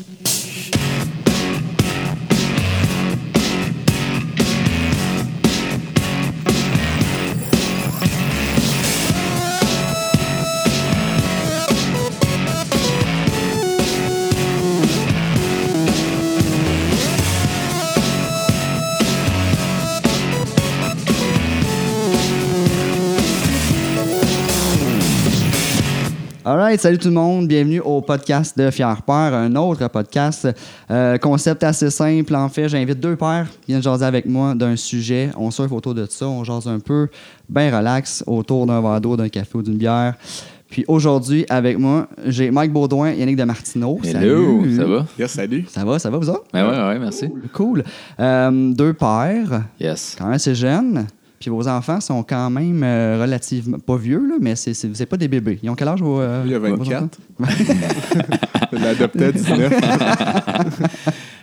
Música Alright, salut tout le monde, bienvenue au podcast de Fier Père, un autre podcast. Euh, concept assez simple, en fait, j'invite deux pères qui viennent jaser avec moi d'un sujet. On surfe autour de ça, on jase un peu, bien relax, autour d'un verre d'eau, d'un café ou d'une bière. Puis aujourd'hui, avec moi, j'ai Mike Baudouin, Yannick de Martineau. Hello, Salut. ça va? Yes, salut. Ça va, ça va, vous autres? Ben ouais, ouais, merci. Cool. Euh, deux pères, Yes. quand même assez jeunes. Puis vos enfants sont quand même euh, relativement, pas vieux, là, mais c'est, c'est, c'est pas des bébés. Ils ont quel âge vos, euh, Il y a vos 24. enfants? Je l'adoptais à 19.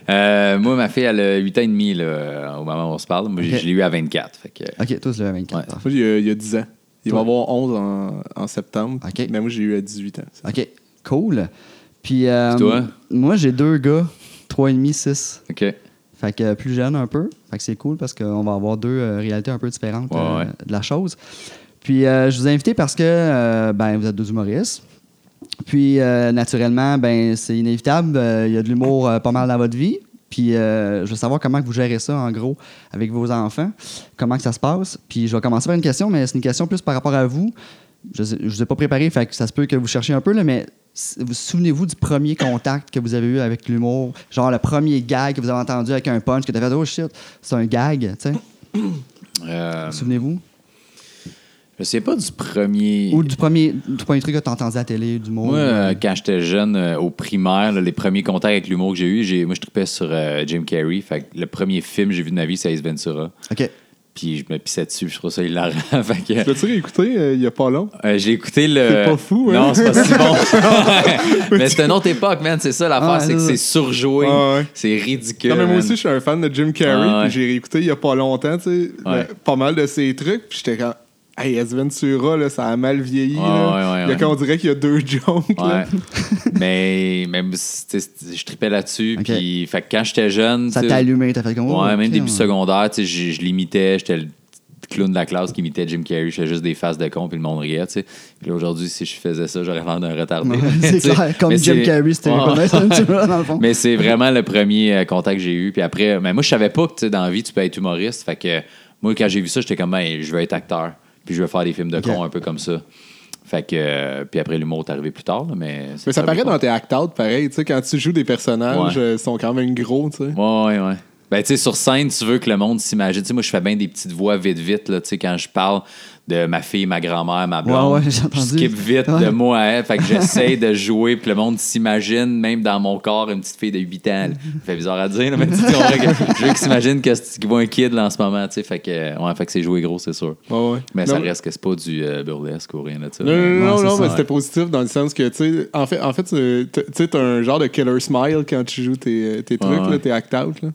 Euh, moi, ma fille, elle a 8 ans et demi là, au moment où on se parle. Moi, je l'ai eu à 24. Fait que, OK, tous le 24. Ouais. Parfait. Moi, il y, a, il y a 10 ans. Il Toi? va avoir 11 en, en septembre. OK. Mais moi, j'ai eu à 18 ans. OK, cool. Puis, euh, toi? moi, j'ai deux gars, 3,5, 6. OK. Fait que euh, plus jeune un peu. Fait que c'est cool parce qu'on va avoir deux euh, réalités un peu différentes Ouais, euh, ouais. de la chose. Puis, euh, je vous ai invité parce que ben, vous êtes deux humoristes. Puis, naturellement, ben, c'est inévitable. Il y a de l'humour pas mal dans votre vie. Puis, euh, je veux savoir comment vous gérez ça, en gros, avec vos enfants. Comment que ça se passe. Puis, je vais commencer par une question, mais c'est une question plus par rapport à vous. Je ne vous ai pas préparé, fait que ça se peut que vous cherchiez un peu, là, mais vous souvenez-vous du premier contact que vous avez eu avec l'humour? Genre le premier gag que vous avez entendu avec un punch, que tu as fait « Oh shit, c'est un gag », tu sais? Euh, Souvenez-vous? je sais pas du premier. Ou du premier, du premier truc que tu entendu à la télé, du mot. Moi, euh, quand j'étais jeune, euh, au primaire, là, les premiers contacts avec l'humour que j'ai eu, j'ai, moi, je tripais sur Jim Carrey. Fait que le premier film que j'ai vu de ma vie, c'est Ace Ventura. OK. Puis je me pissais dessus, je trouve ça hilarant. fait que, L'as-tu réécouté euh, il y a pas long? Euh, j'ai écouté le. C'est pas fou, hein? Non, c'est pas si bon. mais c'est une autre époque, man. C'est ça l'affaire, Ah, c'est que c'est surjoué. Ah, ouais. C'est ridicule. Non, mais moi aussi, je suis un fan de Jim Carrey. Ah, ouais. J'ai réécouté il y a pas longtemps, tu sais, Ouais. le- pas mal de ses trucs. Puis j'étais comme, hey, S. Ventura, là, ça a mal vieilli. Ouais, là. ouais, ouais, il y a ouais. qu'on dirait qu'il y a deux jokes. là. Mais même, je tripais là-dessus. Puis, fait que quand j'étais jeune. Ça t'a allumé, t'as fait comme... oh, Ouais, même ok, début secondaire, tu sais, je, je l'imitais. J'étais le clown de la classe qui imitait Jim Carrey. Je faisais juste des faces de con, puis le monde riait, tu sais. Puis là, aujourd'hui, si je faisais ça, j'aurais l'air d'un retardé. C'est clair, comme Mais Jim Carrey, c'était dans le fond. Mais c'est vraiment le premier euh, contact que j'ai eu. Puis après, mais moi, je savais pas que dans la vie, tu peux être humoriste. Fait que moi, quand j'ai vu ça, j'étais comme, je veux être acteur. Puis je veux faire des films de Ok. cons un peu comme ça. Fait que, euh, puis après, l'humour est arrivé plus tard. là, mais Mais ça paraît dans tes act-out, pareil. Tu sais, quand tu joues des personnages, Ouais. euh, ils sont quand même gros, tu sais. Ouais, ouais, ouais. Ben, tu sais, sur scène, tu veux que le monde s'imagine. Tu sais, moi, je fais bien des petites voix vite, vite, là, tu sais, quand je parle de ma fille, ma grand-mère, ma blonde. Ouais, je skip vite Ouais. de moi à elle. Fait que j'essaie de jouer, puis le monde s'imagine, même dans mon corps, une petite fille de 8 ans. là. Ça fait bizarre à dire, là, mais tu je veux qu'ils s'imaginent qu'ils voient un kid là, en ce moment, tu sais. Fait que, ouais, fait que c'est joué gros, c'est sûr. Ouais, ouais. Mais Non, ça reste que c'est pas du euh, burlesque ou rien ça. Non, non, non, non, mais c'était positif dans le sens que, tu sais, en fait, en fait tu sais, t'as un genre de killer smile quand tu joues tes, tes trucs, Ouais. là, tes act-out. là.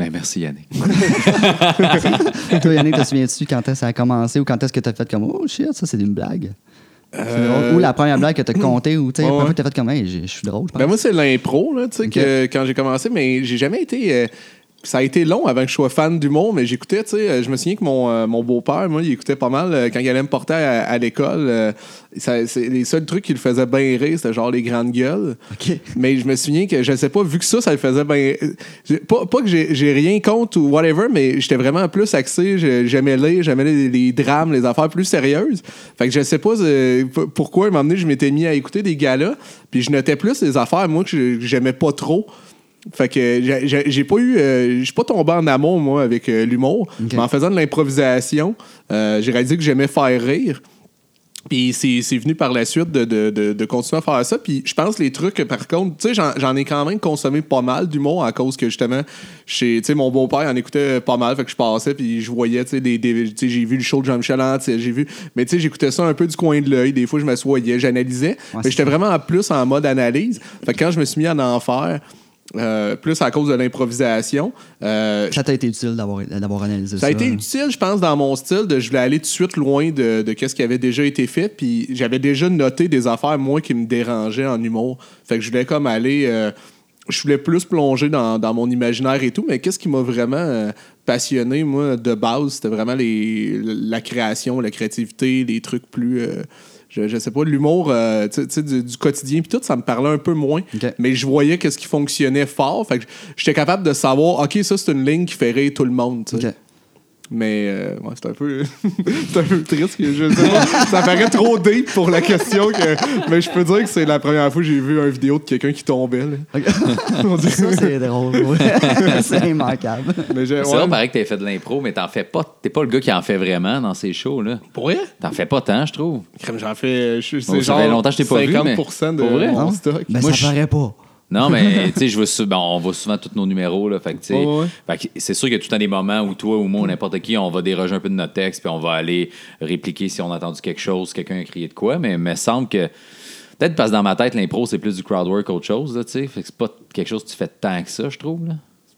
Ben, merci Yannick. Toi, Yannick, te souviens-tu quand est-ce que ça a commencé ou quand est-ce que t'as fait comme Oh shit, ça c'est une blague? Euh. Ou la première blague que t'as contée ou tu sais, la Ouais, première fois ouais. que t'as fait comme Hey, je suis drôle, je pense. Ben moi, c'est l'impro, là, tu sais, quand j'ai commencé, mais j'ai jamais été. euh, ça a été long avant que je sois fan d'humour, mais j'écoutais, tu sais, euh, je me souviens que mon, euh, mon beau-père, moi, il écoutait pas mal euh, quand il allait me porter à, à l'école. euh, ça- c'est- les seuls trucs qui le faisaient bien rire, c'était genre les grandes gueules. OK. Mais je me souviens que, je sais pas, vu que ça, ça le faisait bien. j'ai- Pas, pas que j'ai j'ai rien contre ou whatever, mais j'étais vraiment plus axé. j'ai- J'aimais lire, j'aimais les, les drames, les affaires plus sérieuses. Fait que je sais pas euh, p- pourquoi, à un moment donné, je m'étais mis à écouter des galas, puis je notais plus les affaires, moi, que je- que j'aimais pas trop. Fait que j'ai- pas eu. euh, je suis pas tombé en amour, moi, avec euh, l'humour. Mais en faisant de l'improvisation, euh, j'ai réalisé que j'aimais faire rire. Puis c'est venu par la suite de, de, de, de continuer à faire ça. Puis je pense les trucs, par contre, tu sais, j'en- ai quand même consommé pas mal d'humour à cause que justement, tu sais, mon beau-père en écoutait pas mal. Fait que je passais, puis je voyais, tu sais, des, des- j'ai vu le show de Jean-Michel j'ai vu. Mais tu sais, j'écoutais ça un peu du coin de l'œil. Des fois, je m'assoyais, j'analysais. mais j'étais vraiment plus en mode analyse. Fait que quand je me suis mis à en faire, euh, plus à cause de l'improvisation, euh, Ça t'a été utile d'avoir analysé ça. ça a été utile, je pense, dans mon style, de je voulais aller tout de suite loin de, de ce qui avait déjà été fait. Puis j'avais déjà noté des affaires, moi, qui me dérangeaient en humour. Fait que je voulais comme aller. euh, je voulais plus plonger dans, dans mon imaginaire et tout, mais qu'est-ce qui m'a vraiment passionné, moi, de base, c'était vraiment les, la création, la créativité, les trucs plus. Je, je sais pas, l'humour euh, tu sais- du, du quotidien, puis tout, ça me parlait un peu moins. Mais je voyais qu'est-ce qui fonctionnait fort. Fait que j'étais capable de savoir, OK, ça, c'est une ligne qui fait rire tout le monde. Mais euh, ouais, c'est un peu c'est un peu triste que je sais pas. Ça paraît trop deep pour la question que mais je peux dire que c'est la première fois que j'ai vu une vidéo de quelqu'un qui tombait. là. Ça, c'est drôle. ouais. c'est immanquable. mais C'est ouais. vrai, pareil que t'as fait de l'impro, mais t'en fais pas. T'es pas le gars qui en fait vraiment dans ces shows, là. Pour vrai? T'en fais pas tant, je trouve. J'en fais je- c'est ça genre fait longtemps que je t'ai pas vu, 50% de Pour vrai? mon Non? stock. Ben, Moi, ça je- paraît pas. Non, mais tu sais, je sou- ben, on voit souvent tous nos numéros. Là, fait que, tu sais, Ouais, que c'est sûr qu'il y a tout le temps des moments où toi ou moi ou n'importe qui, on va déroger un peu de notre texte, puis on va aller répliquer si on a entendu quelque chose, quelqu'un a crié de quoi. Mais il me semble que. Peut-être parce que dans ma tête, l'impro, c'est plus du crowd work qu'autre chose. Là, tu sais. fait que c'est pas quelque chose que tu fais tant que ça, je trouve. Là.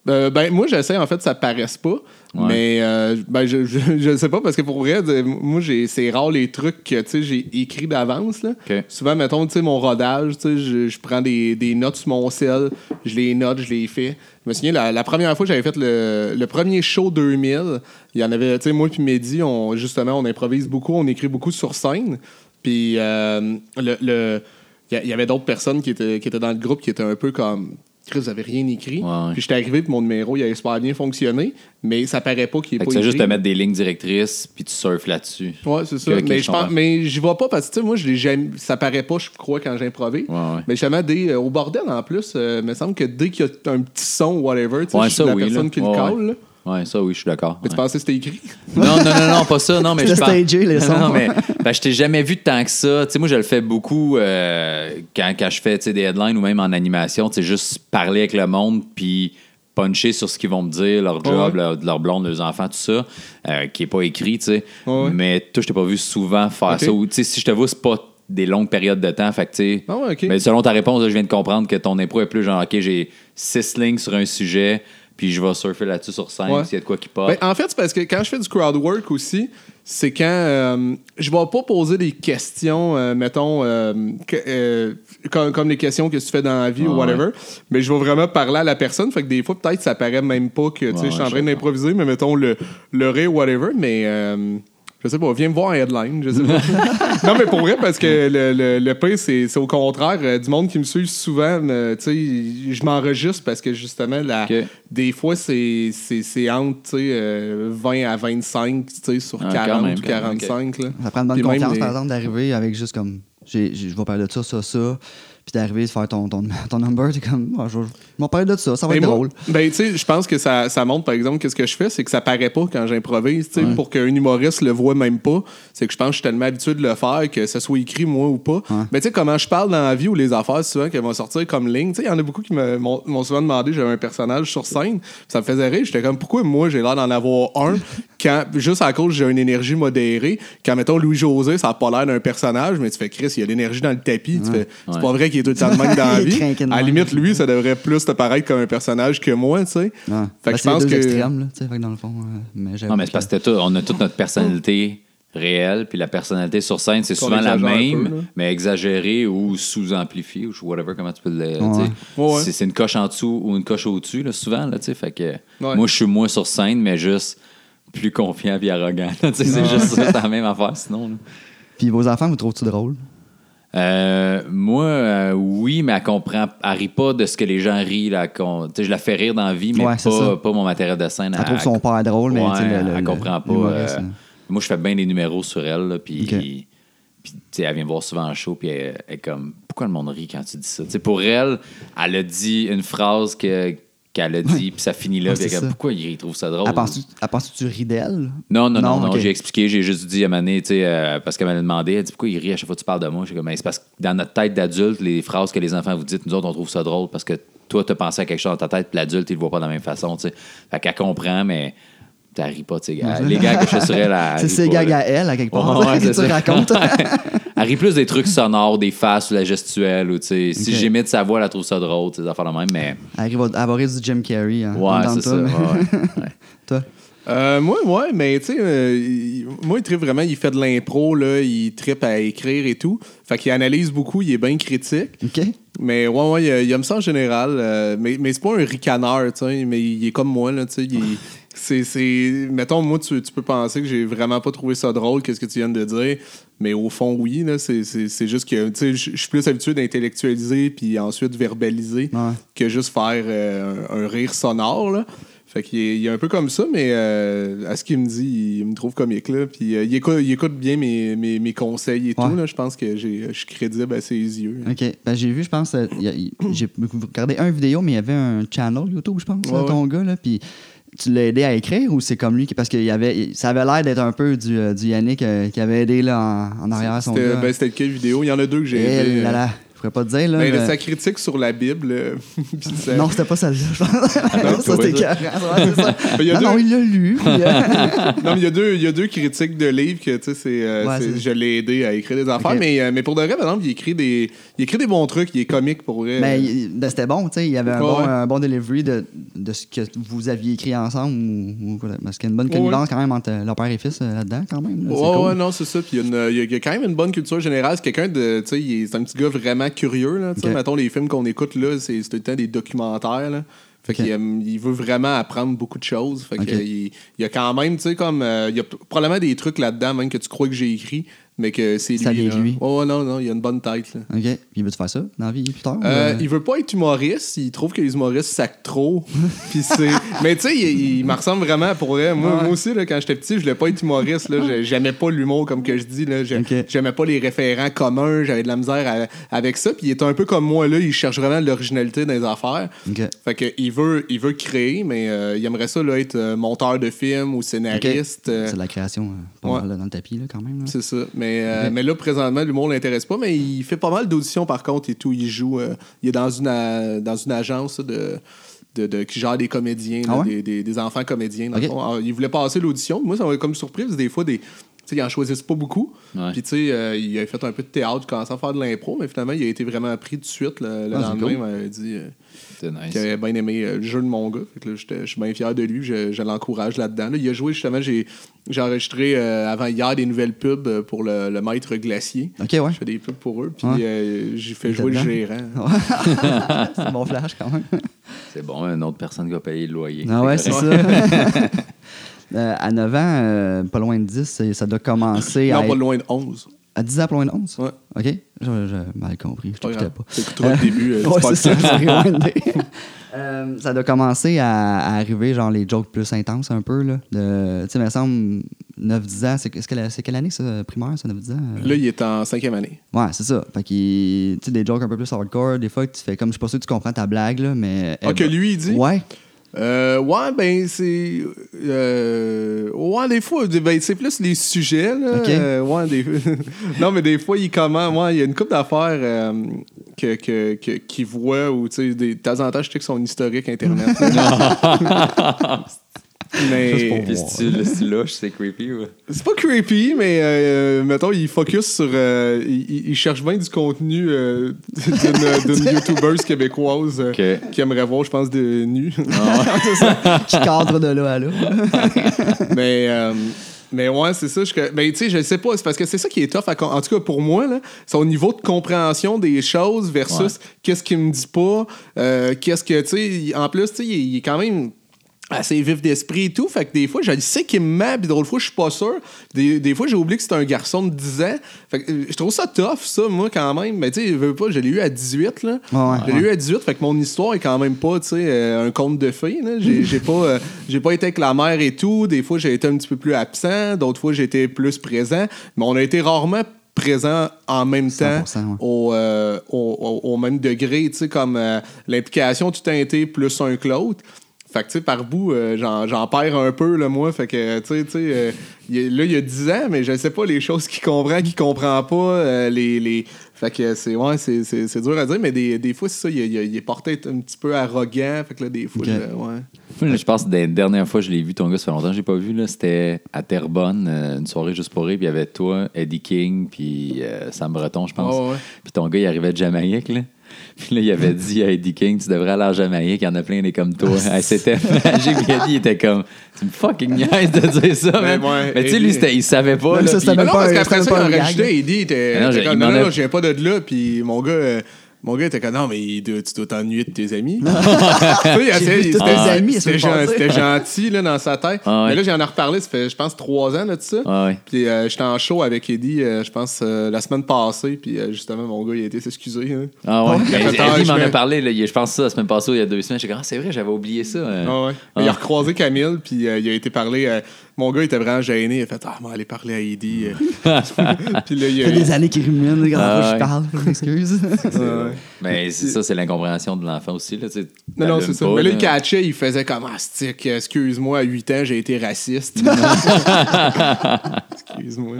Euh, ben, moi, j'essaie en fait ça paraisse pas. Ouais. Mais euh, ben, je, je, je sais pas parce que pour vrai, moi, j'ai, c'est rare les trucs que j'ai écrit d'avance. Là. Souvent, mettons, mon rodage, je, je prends des, des notes sur mon sel, je les note, je les fais. Je me souviens, la, la première fois que j'avais fait le, le premier show 2000, il y en avait, tu sais, moi puis Mehdi, on, justement, on improvise beaucoup, on écrit beaucoup sur scène. Puis euh, le. le- il y a- il y avait d'autres personnes qui étaient, qui étaient dans le groupe qui étaient un peu comme. Chris, vous avez rien écrit. Ouais. Puis j'étais arrivé, puis mon numéro, il avait super bien fonctionné, mais ça paraît pas qu'il est Fait pas que fais juste te mettre des lignes directrices, puis tu surfes là-dessus. Ouais, c'est ça. Mais je pense, mais j'y vais pas parce que tu sais, moi, je l'ai jamais, ça paraît pas, je crois, quand j'improvise. Ouais, ouais. Mais justement, dès, euh, au bordel, en plus, euh, il me semble que dès qu'il y a un petit son ou whatever, tu sais, Ouais, je suis la oui, personne là. qui le Ouais, cale. Ouais. ça, oui, je suis d'accord. Mais tu pensais que c'était écrit? Non, non, non, non, pas ça. Non, mais je parle- stagé, les sons. Non, mais ben, je t'ai jamais vu tant que ça. Tu sais, moi, je le fais beaucoup euh, quand, quand je fais des headlines ou même en animation. Tu sais, juste parler avec le monde, puis puncher sur ce qu'ils vont me dire, leur job, Ouais. leur, leur blonde, leurs enfants, tout ça, euh, qui est pas écrit, tu sais. Ouais. Mais toi, je t'ai pas vu souvent faire ça. Ou, tu sais, si je te vois, c'est pas des longues périodes de temps. Fait que, tu sais, Ah ouais, mais selon ta réponse, là, je viens de comprendre que ton impro est plus genre, OK, j'ai six lignes sur un sujet, puis je vais surfer là-dessus sur scène, Ouais. s'il y a de quoi qui passe. Ben, en fait, c'est parce que quand je fais du crowd work aussi, c'est quand euh, je vais pas poser des questions, euh, mettons, euh, que- euh, comme, comme les questions que tu fais dans la vie ou Ouais, whatever, mais je vais vraiment parler à la personne. Fait que des fois, peut-être, ça paraît même pas que tu sais, Ouais, je suis en train d'improviser, mais mettons le, le rire, whatever, mais. Euh, je sais pas, viens me voir en headline, je sais pas. non, mais pour vrai, parce que le, le, le pire, c'est c'est au contraire. euh, du monde qui me suit souvent, me- tu sais, je m'enregistre parce que justement, la, Ok. des fois, c'est c'est- c'est entre tu sais, euh, 20 à 25 tu sais, sur Ah, quand 40 même, ou quand même, 45. Là. Ça prend une bonne Puis même confiance, les- par exemple, d'arriver avec juste comme. j'ai- j'ai- Je vais parler de ça, ça, ça. Puis d'arriver de faire ton, ton, ton number, t'es comme. Ah, je vais vais parler de ça, ça va Ben, être moi, drôle. Ben, tu sais, je pense que ça, ça montre, par exemple, qu'est-ce que je fais, c'est que ça paraît pas quand j'improvise, tu sais, Ouais. pour qu'un humoriste le voit même pas. C'est que je pense que je suis tellement habitué de le faire, que ce soit écrit, moi ou pas. Mais tu sais, comment je parle dans la vie ou les affaires, souvent, qu'elles vont sortir comme ligne. Tu sais, il y en a beaucoup qui m'ont souvent demandé, j'avais un personnage sur scène, ça me faisait rire. J'étais comme, pourquoi moi, j'ai l'air d'en avoir un, quand, juste à cause j'ai une énergie modérée, quand, mettons, Louis-José, ça a pas l'air d'un personnage, mais tu fais, Chris, il y a l'énergie dans le tapis. Tu fais, c'est pas vrai qu'il est tout le temps de même dans la vie. À la limite, lui, ça devrait plus te paraître comme un personnage que moi, tu sais. Ouais. Fait Ben, que je c'est les pense deux que. extrêmes, là, tu sais, fait que dans le fond. euh, mais Non, mais c'est que- parce que tout- on a toute notre personnalité réelle, puis la personnalité sur scène, c'est souvent la même, peu, mais exagérée ou sous-amplifiée, ou whatever, comment tu peux le. sais. Ouais. C'est, c'est une coche en dessous ou une coche au-dessus, là, souvent, là, tu sais. Fait que Ouais. moi, je suis moins sur scène, mais juste plus confiant et arrogant. là, tu sais, c'est juste ça, la même affaire, sinon. là. Puis vos enfants, vous trouvent-tu drôle? Euh, moi, euh, oui, mais elle comprend, elle rit pas de ce que les gens rient. Là, je la fais rire dans la vie, mais Ouais, pas, pas mon matériel de scène. Elle trouve son père drôle, mais Ouais, le- elle le- comprend pas. euh, moi, je fais bien des numéros sur elle, là, puis, elle vient me voir souvent en show, puis elle, est comme, pourquoi le monde rit quand tu dis ça? Tu sais, pour elle, elle a dit une phrase que, qu'elle a dit, puis ça finit là, comme, ça. pourquoi il trouve ça drôle? Elle pense-tu que tu ris d'elle? Non, non, non, non, j'ai expliqué, j'ai juste dit à Mané, tu sais, euh, parce qu'elle m'a demandé, elle dit pourquoi il rit à chaque fois que tu parles de moi? J'ai comme, Ben, c'est parce que dans notre tête d'adulte, les phrases que les enfants vous dites, nous autres, on trouve ça drôle parce que toi, tu as pensé à quelque chose dans ta tête, puis l'adulte, il le voit pas de la même façon, tu sais. Fait qu'elle comprend, mais tu ris pas, tu sais. Les gars que je fais sur elle, elle C'est ses gags à elle, à quelque part, Ouais, ouais, que tu racontes? Elle rit plus des trucs sonores, des faces ou la gestuelle, ou tu sais. Si j'imite sa voix, elle trouve ça drôle, des affaires de même, mais Elle arrive à elle va rire du Jim Carrey. Hein, ouais, c'est ça. mais- ouais, ouais. Toi? Euh, moi, ouais, mais tu sais, euh, il- moi, il tripe vraiment, il fait de l'impro, là, il tripe à écrire et tout. Fait qu'il analyse beaucoup, il est bien critique. OK? Mais ouais, ouais, il, il aime ça en général. euh, mais mais c'est pas un ricaneur, tu sais, mais il est comme moi, là, tu sais. il C'est, c'est- Mettons, moi, tu, tu peux penser que j'ai vraiment pas trouvé ça drôle, qu'est-ce que tu viens de dire. Mais au fond, oui, là, c'est, c'est, c'est juste que, tu sais, je je suis plus habitué d'intellectualiser puis ensuite verbaliser Ouais. que juste faire euh, un, un rire sonore, là. Fait qu'il est, il est un peu comme ça, mais euh, à ce qu'il me dit, il me trouve comique, là. Puis euh, il, écoute, il écoute bien mes, mes, mes conseils et Ouais. tout, là. Je pense que j'ai, je suis crédible à ses yeux. OK. Ben, j'ai vu, je pense, euh, y a- j'ai regardé un vidéo, mais il y avait un channel YouTube, je pense, Ouais, de ton gars, là, puis tu l'as aidé à écrire ou c'est comme lui? qui- Parce que il y avait, ça avait l'air d'être un peu du, du Yannick qui avait aidé là, en, en arrière son C'était, gars. ben, c'était quelle vidéo? Il y en a deux que j'ai Eh pourrais pas te dire, là. Ben, euh, sa critique sur la Bible. euh, ça- Non, c'était pas celle-là, je pense. non, c'était ouais. Non, deux- non, il l'a lu. euh, Non, mais il y, a deux, il y a deux critiques de livres que, tu sais, euh, Ouais, je l'ai aidé à écrire des affaires. Mais, euh, mais pour de vrai, par exemple, il écrit des, il écrit des bons trucs, il est comique pour vrai. Mais ben, c'était bon, tu sais. Il y avait un, bon, ouais. un bon delivery de, de ce que vous aviez écrit ensemble. Ou, parce qu'il y a une bonne connivence quand même entre leur père et fils là-dedans, quand même. là. Ouais, cool. non, c'est ça. Puis il y, a y quand même une bonne culture générale. C'est quelqu'un de. Tu sais, c'est un petit gars vraiment curieux. Là. Mettons, les films qu'on écoute, là, c'est tout le temps des documentaires. Là. Fait qu'il il veut vraiment apprendre beaucoup de choses. Fait Ok. qu'il il y a quand même, tu sais, comme. euh, il y a probablement des trucs là-dedans, même que tu crois que j'ai écrit, mais que c'est lui. Ça vient de là. lui. Ouais, non, non, il y a une bonne tête. Là. OK. Il veut-tu faire ça dans la vie plus tard? Euh, euh, il veut pas être humoriste, il trouve que les humoristes sacent trop. Puis c'est mais tu sais, il, il me ressemble vraiment pour vrai. Moi, Ouais. moi aussi là, quand j'étais petit, je voulais pas être humoriste là, J'ai- j'aimais pas l'humour comme que je dis là, j'aimais pas les référents communs, j'avais de la misère à- avec ça, puis il est un peu comme moi là, il cherche vraiment l'originalité dans les affaires. OK. Fait que il veut il veut créer mais euh, il aimerait ça là, être euh, monteur de film ou scénariste. euh, C'est de la création pas ouais. mal, dans le tapis, là, quand même. c'est ça. Mais, euh, Ok. mais là, présentement, l'humour l'intéresse pas, mais il fait pas mal d'auditions par contre et tout. Il joue. euh, il est dans une, dans une agence de, de, de- qui gère des comédiens, là, Ah ouais? des, des- des enfants comédiens. dans le Ok. fond. Alors, il voulait passer l'audition. Moi, ça m'a comme surprise des fois des. Tu sais, ils en choisissent pas beaucoup. Ouais. Puis, tu sais, euh, il a fait un peu de théâtre, il commençait à faire de l'impro, mais finalement, il a été vraiment pris tout de suite. Le, le Ah, lendemain, cool. il m'avait dit euh, nice. qu'il avait bien aimé euh, le jeu de mon gars. Fait que là, j'étais- je suis bien fier de lui. Je, je l'encourage là-dedans. Là, il a joué, justement, j'ai j'ai enregistré euh, avant hier des nouvelles pubs pour le, le Maître Glacier. OK, ouais. Je fais des pubs pour eux, puis Ouais. euh, j'ai fait jouer le gérant. c'est bon flash, quand même. C'est bon, une autre personne qui va payer le loyer. Ah ouais, c'est ça. Euh, à 9 ans, euh, pas loin de 10, c'est- ça doit commencer à. Non, pas être- loin de 11. À 10 ans, pas loin de 11? Ouais. OK. J'ai j'ai mal compris. Je t'écoutais pas. Le début. euh, Ouais, c'est ça, ça doit commencer à, à arriver, genre, les jokes plus intenses un peu, là. Tu sais, il me semble, 9-10 ans, c'est que quelle année, ça, primaire, ça, 9-10 ans? Là, il est en cinquième année. Ouais, c'est ça. Fait qu'il... Tu sais, des jokes un peu plus hardcore, des fois, tu fais comme, je suis pas sûr que tu comprends ta blague, là, mais... Ah, que lui, il dit? Ouais. Euh, ouais, ben, c'est. euh, ouais, des fois, ben, c'est plus les sujets, là. Euh, ouais, des... non, mais des fois, il comment. Ouais, il y a une couple d'affaires euh, que, que, que- qu'il voit ou, tu sais, des- de temps en temps, je check son historique Internet. mais. Puis tu le c'est creepy. Ouais. C'est pas creepy, mais euh, mettons, il focus sur. euh, il, cherche bien du contenu euh, d'une, d'une YouTubeuse québécoise euh, Ok. qui aimerait voir, je pense, de nu. Qui cadre de là à là. mais. euh, mais ouais, c'est ça. Je, mais tu sais, je sais pas. C'est parce que c'est ça qui est tough. à en tout cas, pour moi, là, son niveau de compréhension des choses versus Ouais. qu'est-ce qu'il me dit pas. euh, qu'est-ce que, tu sais, il- en plus, tu sais, il, il est quand même assez vif d'esprit et tout. Fait que des fois, je le sais qu'il me ment, puis d'autres fois, je suis pas sûr. Des, des fois, j'ai oublié que c'était un garçon de 10 ans. Fait que euh, je trouve ça tough, ça, moi, quand même. Mais tu sais, je veux pas, je l'ai eu à 18, là. Ouais, je l'ai ouais. eu à 18, fait que mon histoire est quand même pas, tu sais, euh, un conte de fées, là. J'ai j'ai pas, euh, j'ai pas été avec la mère et tout. Des fois, j'ai été un petit peu plus absent. D'autres fois, j'ai été plus présent. Mais on a été rarement présent en même temps 100%, ouais. au, au, au- au même degré, tu sais, comme l'implication tout a été plus un que l'autre. Fait que, tu sais, par bout, euh, j'en j'en perds un peu, là, moi. Fait que, tu sais, tu sais, euh, là, il y a 10 ans, mais je sais pas les choses qu'il comprend, qu'il comprend pas, euh, les, les... Fait que c'est, ouais, c'est, c'est, c'est dur à dire, mais des, des fois, c'est ça, il, il- il est porté un petit peu arrogant. Fait que là, des fois, je- ouais. Moi, je pense que la dernière fois que je l'ai vu, ton gars, ça fait longtemps que je l'ai pas vu. là, C'était à Terrebonne, une soirée juste pour rire. Puis il y avait toi, Eddie King, puis euh, Sam Breton, je pense. Ouais. Puis ton gars, il arrivait de Jamaïque. Là. Puis là, il avait dit à Eddie King, tu devrais aller en Jamaïque, il y en a plein des comme toi. Hey, C'était magique. Puis Eddie était comme, tu me fucking niaise de dire ça, Ouais, man. ouais, Mais tu sais, lui, il savait pas. Ouais, là, ça, puis- Ah même non, pas parce qu'après ça, pas il un a rajouté, Eddie était, Mais non, comme, il non, non, je viens pas de là, puis mon gars, euh, mon gars était comme, non, mais il doit- tu dois t'ennuyer de tes amis. C'était- gentil là, dans sa tête. Ah ouais. Mais là, j'en ai reparlé, ça fait, je pense, trois ans là, de ça. Ouais. Puis euh, j'étais en show avec Eddie, euh, je pense, euh, la semaine passée, puis euh, justement, mon gars, il a été s'excuser. hein. Ah ouais. Il a fait, ah, Eddie m'en a parlé, là, je pense ça la semaine passée, il y a deux semaines. J'ai dit, ah, c'est vrai, j'avais oublié ça. Ah ouais. Ah. Il a recroisé Camille, puis euh, il a été parlé. Euh, mon gars, il était vraiment gêné. Il a fait Ah, on va aller parler à Eddie. euh. puis là, il Ça a. fait des années qu'il rumine, quand Ah, je ouais. parle, je m'excuse. Ouais. Mais c'est ça, c'est l'incompréhension de l'enfant aussi. Là, tu sais. Non, non, T'allumes c'est ça. pas, Mais là, il là. catchait, il faisait comme Ah, stick, excuse-moi, à 8 ans, j'ai été raciste. excuse-moi.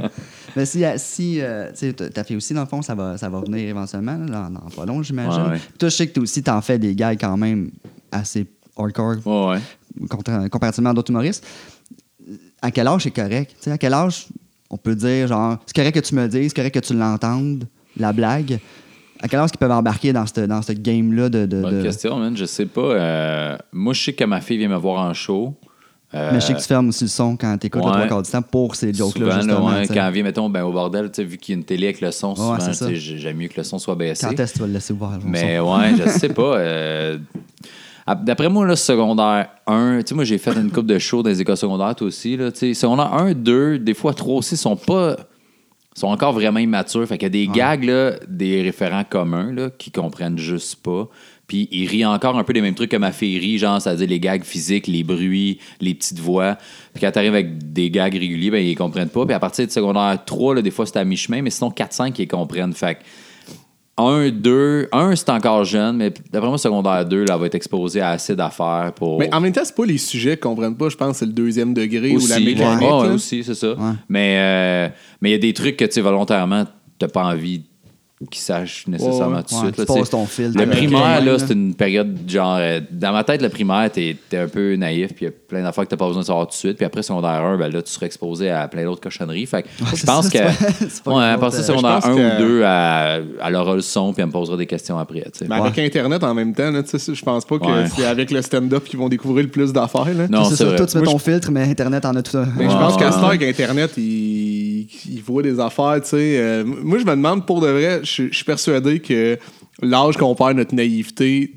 Mais si, si euh, tu sais, ta ta fille aussi, dans le fond, ça va, ça va venir éventuellement, là, dans, dans pas long, j'imagine. Ouais, ouais. Toi, je sais que toi aussi, t'en fais des gags quand même assez hardcore Ouais, ouais. contra- comparativement à d'autres humoristes. À quel âge c'est correct? Tu sais, à quel âge on peut dire, genre, c'est correct que tu me le dises, c'est correct que tu l'entendes, la blague? À quel âge ils peuvent embarquer dans ce dans cette game-là de. de, Bonne de- question, man. Je sais pas. euh, moi, je sais que ma fille vient me voir en show. Euh, Mais je sais que tu fermes aussi le son quand t'écoutes le ouais. trois quarts du temps pour ces jokes-là, là, justement. ouais, tu quand elle vient, mettons, ben, au bordel, tu vu qu'il y a une télé avec le son, souvent, tu j'aime mieux que le son soit baissé. Quand est-ce que tu vas le laisser le Mais son? ouais, je sais pas. euh, D'après moi, là, secondaire 1, tu sais, moi, j'ai fait une coupe de shows dans les écoles secondaires, toi aussi. Là, tu sais, secondaire 1, 2, des fois 3 aussi, sont pas. sont encore vraiment immatures. Fait qu'il y a des gags, là, des référents communs, là, qui comprennent juste pas. Puis ils rient encore un peu des mêmes trucs que ma fille rit, genre, c'est-à-dire les gags physiques, les bruits, les petites voix. Puis quand t'arrives avec des gags réguliers, ben, ils comprennent pas. Puis à partir de secondaire 3, là, des fois, c'est à mi-chemin, mais sinon 4-5, ils comprennent. Fait que 1, 2, 1, c'est encore jeune, mais d'après moi, secondaire 2, là, va être exposé à assez d'affaires pour. Mais en même temps, c'est pas les sujets qu'ils comprennent pas. Je pense que c'est le deuxième degré aussi, ou la mécanique. Ouais, aussi, c'est ça. Mais euh, mais il y a des trucs que, tu sais, volontairement, t'as pas envie qu'ils sachent nécessairement Ouais, tout de ouais, suite. là, passes ton. Le primaire, là, c'est une période genre. euh, dans ma tête, le primaire, t'es t'es un peu naïf, puis il y a plein d'affaires que t'as pas besoin de savoir tout de suite. Puis après, secondaire 1, ben là, tu serais exposé à plein d'autres cochonneries. Fait que je c'est pense ça, que. une à partir de euh, secondaire je pense 1 que- ou 2, elle, elle aura le son, puis elle me posera des questions après. Mais avec Internet en même temps, je pense pas que Ouais. c'est avec le stand-up qu'ils vont découvrir le plus d'affaires. là. Non, c'est c'est ça, vrai. toi, tu mets ton filtre, mais Internet en a tout un. Mais je pense qu'à ce avec Internet, il, il voit des affaires, tu sais. Euh, moi, je me demande, pour de vrai, je, suis persuadé que l'âge qu'on perd notre naïveté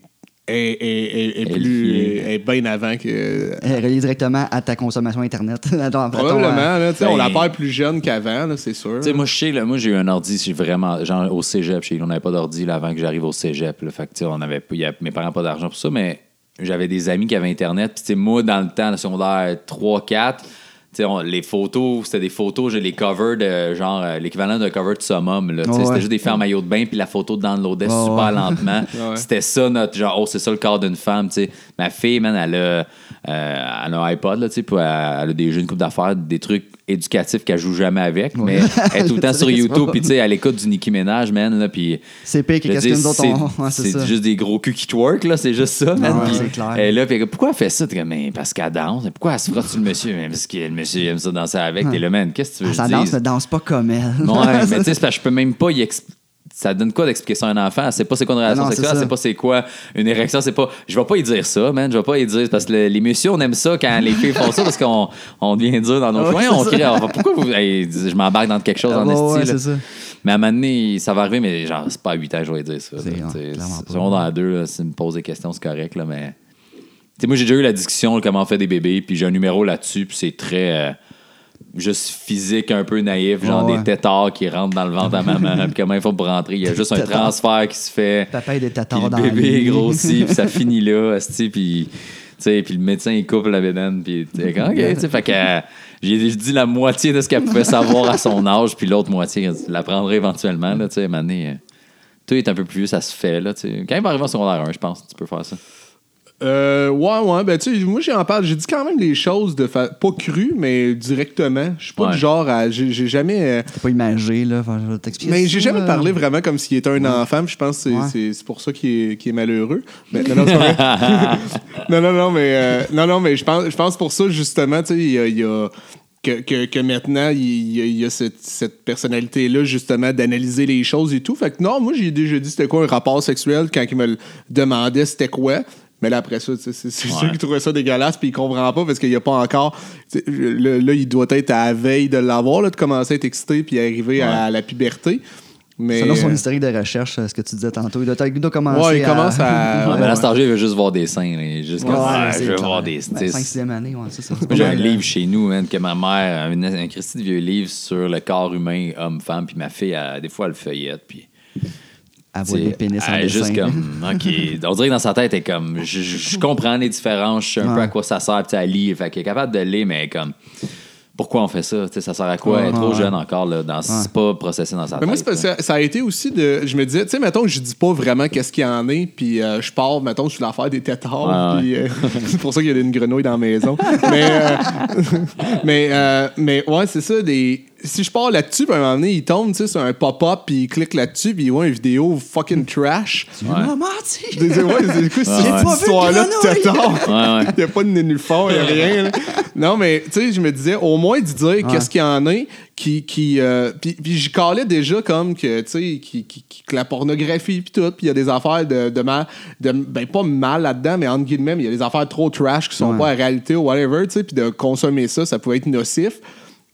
est, est- est- est Est plus, est, est bien avant que... Elle relié directement à ta consommation Internet. Attends, après ton, Probablement, euh, là, tu sais, on la ben- perd plus jeune qu'avant, c'est sûr. Tu sais, moi, je sais, là, moi, j'ai eu un ordi, j'ai vraiment, genre, au cégep, chez on n'avait pas d'ordi, là, avant que j'arrive au cégep, là. Fait que, tu sais, on avait, pas- il y a- mes parents n'avaient pas d'argent pour ça, mais j'avais des amis qui avaient Internet, puis, tu sais, moi, dans le temps, le secondaire 3, 4, tu sais, on- les photos, c'était des photos, j'ai les covers de, genre, euh, l'équivalent d'un cover de Summum, là. Ouais. C'était juste des en maillot de bain, puis la photo downloadait Ouais, super ouais. lentement. Ouais. C'était ça, notre, genre, oh, c'est ça le corps d'une femme, tu sais. Ma fille, man, elle a, euh, elle a un iPod, là, tu sais, puis elle, elle a des jeux, une coupe d'affaires, des trucs éducatifs qu'elle joue jamais avec, mais elle est tout le temps Je sur YouTube, puis tu sais, elle écoute du Nicki Minaj, man, là, puis... C'est pire que je qu'est-ce que nous autres, c'est- juste des gros culs qui twerk, là, c'est juste ça, man. c'est clair. Elle est là, puis elle dit, pourquoi elle fait ça? Mais parce qu'elle danse. Pourquoi elle se frotte sur le monsieur? Mais parce que le monsieur aime ça danser avec. T'es là, man, qu'est-ce que tu veux Ah, que je ça danse, mais danse pas comme elle. Ouais, mais tu sais, c'est parce que je peux même pas y expliquer. Ça donne quoi d'expliquer ça à un enfant? Sait pas c'est quoi une relation Ah non, c'est sexuelle, sait pas c'est quoi une érection, c'est pas. Je vais pas y dire ça, man. Je vais pas y dire. Parce que le- les messieurs, on aime ça quand les filles font ça parce qu'on on devient dur dans nos Ouais, coins. c'est On crie, pourquoi vous. Hey, je m'embarque dans quelque chose Ah, en esti, ouais, c'est ça. Mais à un moment donné, ça va arriver, mais genre, c'est pas à 8 ans que je vais dire ça. C'est- clairement pas. Secondaire 2, là, si me poses des questions, c'est correct, là, mais. Tu sais, moi, j'ai déjà eu la discussion, comment on fait des bébés, puis j'ai un numéro là-dessus, puis c'est très. euh, juste physique, un peu naïf, genre Ouais, des tétards qui rentrent dans le ventre à maman, puis comment il faut pour rentrer. Il y a juste un Tétards. transfert qui se fait. Papa et des Puis tatards dans le bébé grossit, puis ça finit là, esti, puis puis le médecin il coupe la bédaine, puis OK, tu fait que euh, j'ai dit la moitié de ce qu'elle pouvait savoir à son âge, puis l'autre moitié, elle l'apprendrait éventuellement, là, tu sais, donné, euh, tout est un peu plus vieux, ça se fait, là, tu. Quand il va arriver en secondaire 1, je pense, tu peux faire ça. Euh, ouais, ouais, ben tu sais, moi j'en parle, j'ai dit quand même les choses de fa... pas cru, mais directement. Je suis pas Ouais. du genre à. J'ai jamais. euh, T'as pas imagé, là. Enfin, je vais t'expliquer. Mais j'ai jamais là. parlé vraiment comme s'il était un enfant, puis je pense que c'est- Ouais. c'est c'est pour ça qu'il est, qu'il est malheureux. Mais, non, non, vrai. non, non, non, mais, euh, non, non, mais je pense, je pense pour ça, justement, tu sais, il y a. il y a- que, que, que maintenant, il y a, il y a cette, cette personnalité-là, justement, d'analyser les choses et tout. Fait que non, moi, j'ai déjà dit c'était quoi un rapport sexuel quand il me le demandait c'était quoi. Mais là, après ça, tu sais, c'est Ouais. qu'il trouvait ça dégueulasse puis il comprend pas parce qu'il n'y a pas encore. Là, là, il doit être à la veille de l'avoir, là, de commencer à être excité puis arriver à la puberté. Mais. Selon son historique de recherche, euh, ce que tu disais tantôt, il doit, il doit commencer Ouais, il à... commence à. Ouais, mais à cet âge il veut juste voir des seins. juste Ouais, ah, je veux voir des Ben, tu sais, 5 6 année, ouais, c'est ça. Moi, j'ai un livre chez nous, man, que ma mère, un, un Christy de vieux livre sur le corps humain, homme-femme, puis ma fille, elle, des fois, elle le feuillette, puis. À voir des pénis en elle est dessin. juste comme, OK. On dirait que dans sa tête, elle est comme, je, comprends les différences, je sais un peu à quoi ça sert, puis elle lit, fait qu'elle est capable de lire, mais comme, pourquoi on fait ça? Tu sais, ça sert à quoi? Elle est trop Ouais. jeune encore, là, dans, c'est pas processé dans sa Mais tête. moi, ça a été aussi de. Je me disais, tu sais, mettons, je dis pas vraiment qu'est-ce qu'il y en est, puis euh, je pars, mettons, sur l'affaire des tétards, Ouais, puis euh, c'est pour ça qu'il y a une grenouille dans la maison. mais, euh, mais, euh, mais, ouais, c'est ça, des. Si je pars là-dessus, puis à un moment donné, il tombe, tu sais, sur un pop-up, puis il clique là-dessus, puis il voit une vidéo fucking trash. Tu m'as menti! Je disais, ouais, c'est quoi Ouais, cette ouais. histoire-là de? Ouais, ouais. Il n'y a pas de nénuphar, il n'y a rien. là. Non, mais tu sais, je me disais, au moins de dire qu'est-ce qu'il y en a qui. qui euh, puis, puis j'y calais déjà comme que, tu sais, qui, qui- qui- que la pornographie, puis tout. Puis il y a des affaires de, de mal. De, ben, pas mal là-dedans, mais entre guillemets, il y a des affaires trop trash qui sont Ouais. pas à réalité ou whatever, tu sais. Puis de consommer ça, ça pouvait être nocif.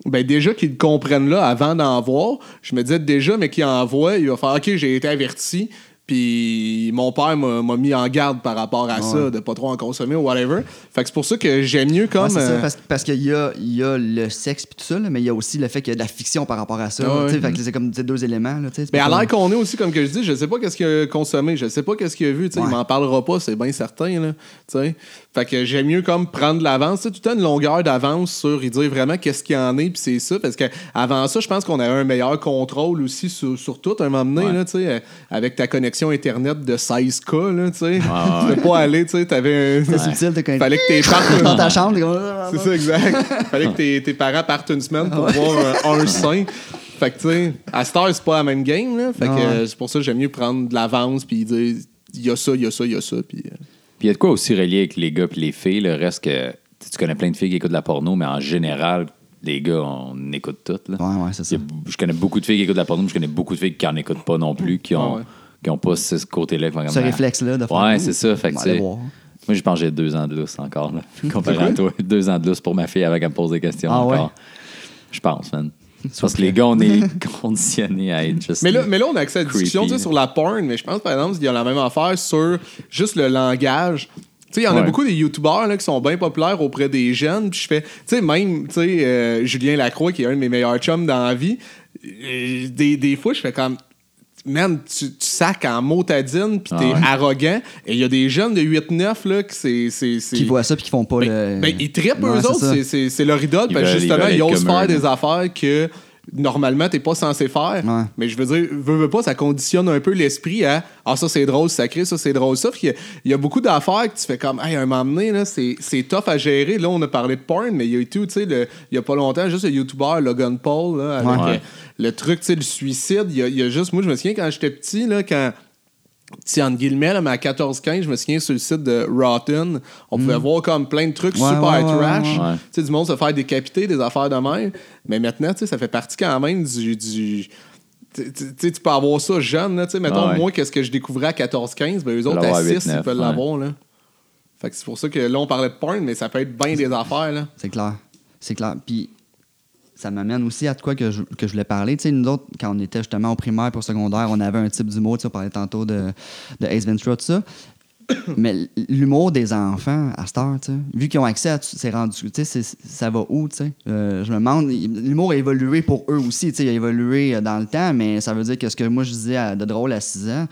Ben déjà qu'ils le comprennent là avant d'en voir, je me disais déjà, mais qu'ils en voient, il va faire OK, j'ai été averti. Puis mon père m'a mis en garde par rapport à ça, de pas trop en consommer ou whatever. Fait que c'est pour ça que j'aime mieux comme. Ouais, c'est ça, euh, parce, parce qu'il y a, y a le sexe puis tout ça, là, mais il y a aussi le fait qu'il y a de la fiction par rapport à ça. Ouais. fait que c'est comme deux éléments. Là, Mais pas à l'air qu'on est aussi, comme que je dis, je sais pas qu'est-ce qu'il a consommé, je sais pas qu'est-ce qu'il a vu, tu sais, Ouais. il m'en parlera pas, c'est bien certain, là. Fait que j'aime mieux comme prendre de l'avance, tout le une longueur d'avance sur, il dire vraiment qu'est-ce qu'il y en est, puis c'est ça, parce que avant ça, je pense qu'on avait un meilleur contrôle aussi sur, sur tout, à un moment donné, Ouais. là, euh, avec ta connexion Internet de 16K, là, tu sais. ouais. Tu peux pas aller, tu sais, t'avais un... C'est subtil, quand Fallait que tes parents... dans ta chambre, ah, C'est ça, exact. Fallait que tes, tes parents partent une semaine pour voir un, un sein. Fait que, tu sais, à Star, c'est pas la même game, là. Fait que Ah ouais. euh, c'est pour ça que j'aime mieux prendre de l'avance puis dire il y a ça, il y a ça, il y a ça. Puis, euh, Puis il y a de quoi aussi relié avec les gars puis les filles. Le reste que tu connais plein de filles qui écoutent de la porno, mais en général, les gars, on écoute toutes. Là. Ouais, ouais, c'est ça. Je connais beaucoup de filles qui écoutent de la porno, mais je connais beaucoup de filles qui en écoutent pas non plus, qui ont, ouais. qui ont pas ce côté-là. Ce ah, réflexe-là de faire. Ouais, c'est ça. Fait que, moi, je pense que j'ai deux ans de lousse encore. Là, comparé à toi. Deux ans de lousse pour ma fille avec qu'elle me pose des questions Ah ouais? encore. Je pense, man. Parce que les gars, on est conditionnés à être juste. Mais là, mais là, on a accès à la discussion sur la porn, mais je pense, par exemple, qu'il y a la même affaire sur juste le langage. Tu sais, il y en a beaucoup des youtubeurs qui sont bien populaires auprès des jeunes. Puis je fais, tu sais, même, tu sais, euh, Julien Lacroix, qui est un de mes meilleurs chums dans la vie, euh, des, des fois, je fais comme, man, tu, tu sacs en motadine, puis t'es Ah ouais. arrogant. Et il y a des jeunes de 8-9, là, qui c'est. c'est- c'est- Qui voient ça puis qui font pas ben, le. ben, ils trippent Ouais, eux c'est autres, c'est- c'est c'est leur idole, Ils parce que veulent- justement, ils osent faire eux, des affaires que normalement t'es pas censé faire. Ouais. Mais je veux dire, veux, veux pas, ça conditionne un peu l'esprit à Ah, ça c'est drôle, sacré, ça c'est drôle, ça. Puis Il y, a- il y a beaucoup d'affaires que tu fais comme Hey, un moment donné, là, c'est c'est tough à gérer. Là, on a parlé de porn, mais il y a eu tout, tu sais, il y a pas longtemps, juste le YouTuber Logan Paul, là, avec Ouais. Le truc, tu sais, le suicide. Il y, a, il y a juste, moi, je me souviens quand j'étais petit, là, quand petit entre guillemets, là, mais à 14-15, je me souviens sur le site de Rotten, on pouvait voir comme plein de trucs Mm. Ouais, super ouais, trash. ouais. Tu sais, du monde se faire décapiter, des affaires de même. Mais maintenant, tu sais, ça fait partie quand même du. du tu tu- tu sais, tu peux avoir ça jeune, là, tu sais, mettons, moi, qu'est-ce que je découvrais à 14-15, ben eux autres, à à 6, 8-9, ils peuvent l'avoir, là. Fait que c'est pour ça que là, on parlait de porn, mais ça peut être bien des affaires, là. C'est clair. C'est clair. Puis ça m'amène aussi à de quoi que je, que je voulais parler. Tu sais, nous autres, quand on était justement au primaire pour secondaire, on avait un type d'humour. Tu sais, on parlait tantôt de, de Ace Ventura, tout ça. Mais l'humour des enfants à cette heure, tu sais, vu qu'ils ont accès à c'est rendu, tu sais, ça va où, tu sais? Euh, je me demande, l'humour a évolué pour eux aussi, tu sais, il a évolué euh, dans le temps, mais ça veut dire que ce que moi je disais à- de drôle à 6 ans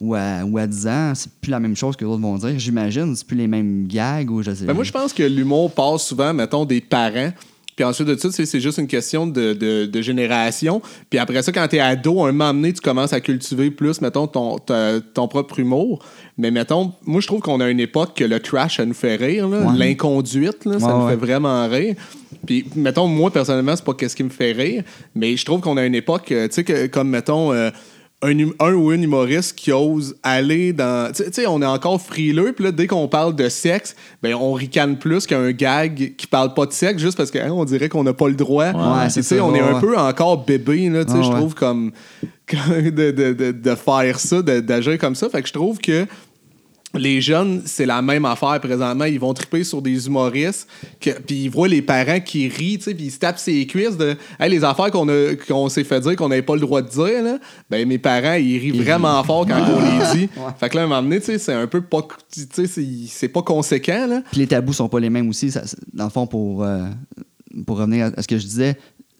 ou à, ou à 10 ans, c'est plus la même chose que les autres vont dire, j'imagine, c'est plus les mêmes gags ou je sais Ben, moi, je pense que l'humour passe souvent, mettons, des parents. Puis ensuite de ça, c'est c'est juste une question de, de- de génération. Puis après ça, quand t'es ado, un moment donné, tu commences à cultiver plus, mettons, ton, ta- ton propre humour. Mais mettons, moi, je trouve qu'on a une époque que le trash, ça nous fait rire. Ouais. L'inconduite, là, ça Ouais, nous ouais. fait vraiment rire. Puis, mettons, moi, personnellement, c'est pas qu'est-ce qui me fait rire. Mais je trouve qu'on a une époque, euh, tu sais, comme, mettons... euh, un, hum- un ou une humoriste qui ose aller dans. Tu sais- on est encore frileux, puis là, dès qu'on parle de sexe, ben, on ricane plus qu'un gag qui parle pas de sexe, juste parce qu'on dirait qu'on n'a pas le droit. Ouais, Tu sais, On est un peu encore bébé, là, tu sais, je trouve, comme. comme de, de- de- de faire ça, d'agir comme ça. Fait que je trouve que les jeunes, c'est la même affaire présentement. Ils vont triper sur des humoristes, puis ils voient les parents qui rient, puis ils se tapent ses cuisses de hey, les affaires qu'on s'est fait dire qu'on n'avait pas le droit de dire. Là, ben mes parents, ils rient vraiment fort quand on les dit. Fait que là, à un moment donné, c'est un peu pas. C'est- pas conséquent. Puis les tabous sont pas les mêmes aussi. Ça- dans le fond, pour, euh, pour revenir à, à ce que je disais,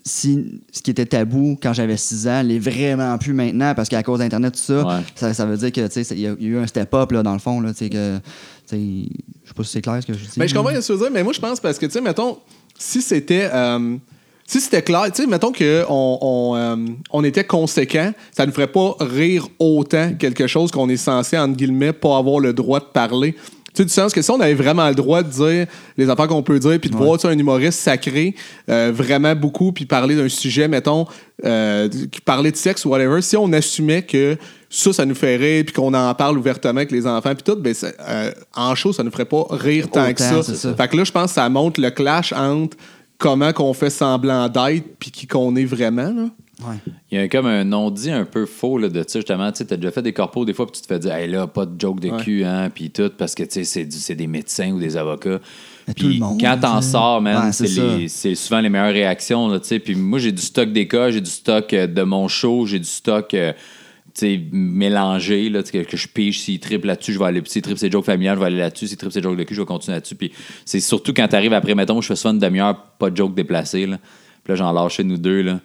si ce qui était tabou quand j'avais 6 ans l'est vraiment plus maintenant, parce qu'à cause d'Internet, tout ça, Ouais. ça, ça veut dire que tu sais, il y, a il y a eu un step-up là, dans le fond. Là, tu sais, que, tu sais, je sais pas si c'est clair ce que je dis. Mais Ben, je comprends ce que tu veux dire, mais moi, je pense parce que, tu sais, mettons, si c'était. euh, si c'était clair, tu sais, mettons qu'on on, euh, on était conséquent, ça ne ferait pas rire autant quelque chose qu'on est censé, entre guillemets, pas avoir le droit de parler. Tu sais, du sens que si on avait vraiment le droit de dire les affaires qu'on peut dire, puis de voir un humoriste sacré euh, vraiment beaucoup, puis parler d'un sujet, mettons, euh, qui parlait de sexe ou whatever, si on assumait que ça, ça nous fait rire, puis qu'on en parle ouvertement avec les enfants, puis tout, ben, euh, en show, ça nous ferait pas rire tant que ça. Fait que là, je pense que ça montre le clash entre comment qu'on fait semblant d'être, puis qui qu'on est vraiment. Là. Ouais. Il y a comme un non-dit un peu faux là, de ça, justement. Tu t'as déjà fait des corpos des fois, puis tu te fais dire, hey là, pas de joke de Ouais. cul, hein, puis tout, parce que, tu sais, c'est des médecins ou des avocats. Puis quand t'en sais. sors, man, Ouais, c'est souvent les meilleures réactions, là, tu sais. Puis moi, j'ai du stock des cas, j'ai du stock euh, de mon show, j'ai du stock. euh, tu sais, mélangé, là, que je pige, s'il triple là-dessus, je vais aller, s'il triple ses jokes familiales, je vais aller là-dessus, s'il triple ses jokes de cul, je vais continuer là-dessus. Puis c'est surtout quand t'arrives après, mettons, je fais souvent une demi-heure, pas de joke déplacé, là. Puis là, j'en lâche nous deux, là.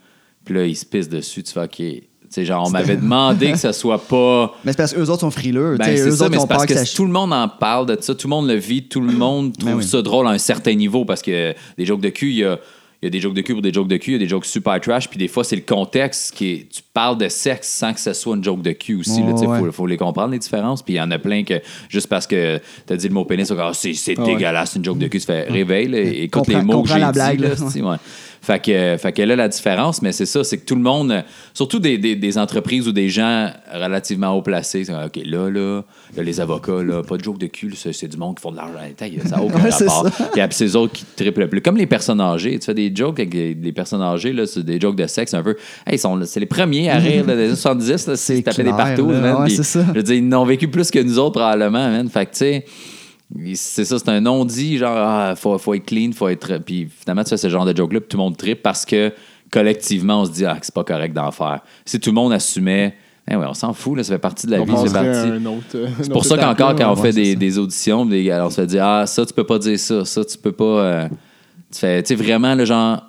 Puis là, ils se pissent dessus, tu fais, OK. Tu sais, genre, on m'avait demandé que ça soit pas. Mais c'est parce qu'eux autres sont frileux. Ben, c'est ça, mais c'est parce que, tout le monde en parle de ça, tout le monde le vit, tout le monde trouve Ben oui. ça drôle à un certain niveau parce que des jokes de cul, il y a, il y a des jokes de cul pour des jokes de cul, il y a des jokes super trash, puis des fois, c'est le contexte qui est. Tu parles de sexe sans que ce soit une joke de cul aussi. Il Ouais, faut, ouais. faut les comprendre, les différences. Puis il y en a plein que juste parce que tu as dit le mot pénis, Ah, c'est Ah ouais. dégueulasse, une joke de cul, tu fais réveille, là, écoute Comprends- les mots que j'ai dit, là, ouais. Fait que, fait que là, la différence, mais c'est ça, c'est que tout le monde, surtout des, des- des entreprises ou des gens relativement haut placés, c'est OK, là, là, là, les avocats, là, pas de joke de cul, c'est c'est du monde qui font de l'argent. Ça n'a aucun Ouais, rapport. Puis après, eux autres qui triplent plus. Comme les personnes âgées. Tu fais des jokes avec des, des personnes âgées, là, c'est des jokes de sexe un peu. Hey, ils sont, c'est les premiers à rire là, des années 70, là, C'est taper des partout. là. man. Ouais, ça. Je veux dire, ils en ont vécu plus que nous autres, probablement, man. Fait que, tu sais, c'est ça, c'est un non-dit, genre, ah, faut, faut être clean, faut être. Puis finalement, tu fais ce genre de joke-là, puis tout le monde tripe parce que collectivement, on se dit, ah, c'est pas correct d'en faire. Si tout le monde assumait, eh ouais, on s'en fout, là, ça fait partie de la On vie, c'est parti. euh, C'est pour ça qu'encore, quand on fait des, auditions, des- alors on se fait dire Ah, ça, tu peux pas dire ça, ça, tu peux pas. euh, tu fais, tu sais, vraiment, le genre.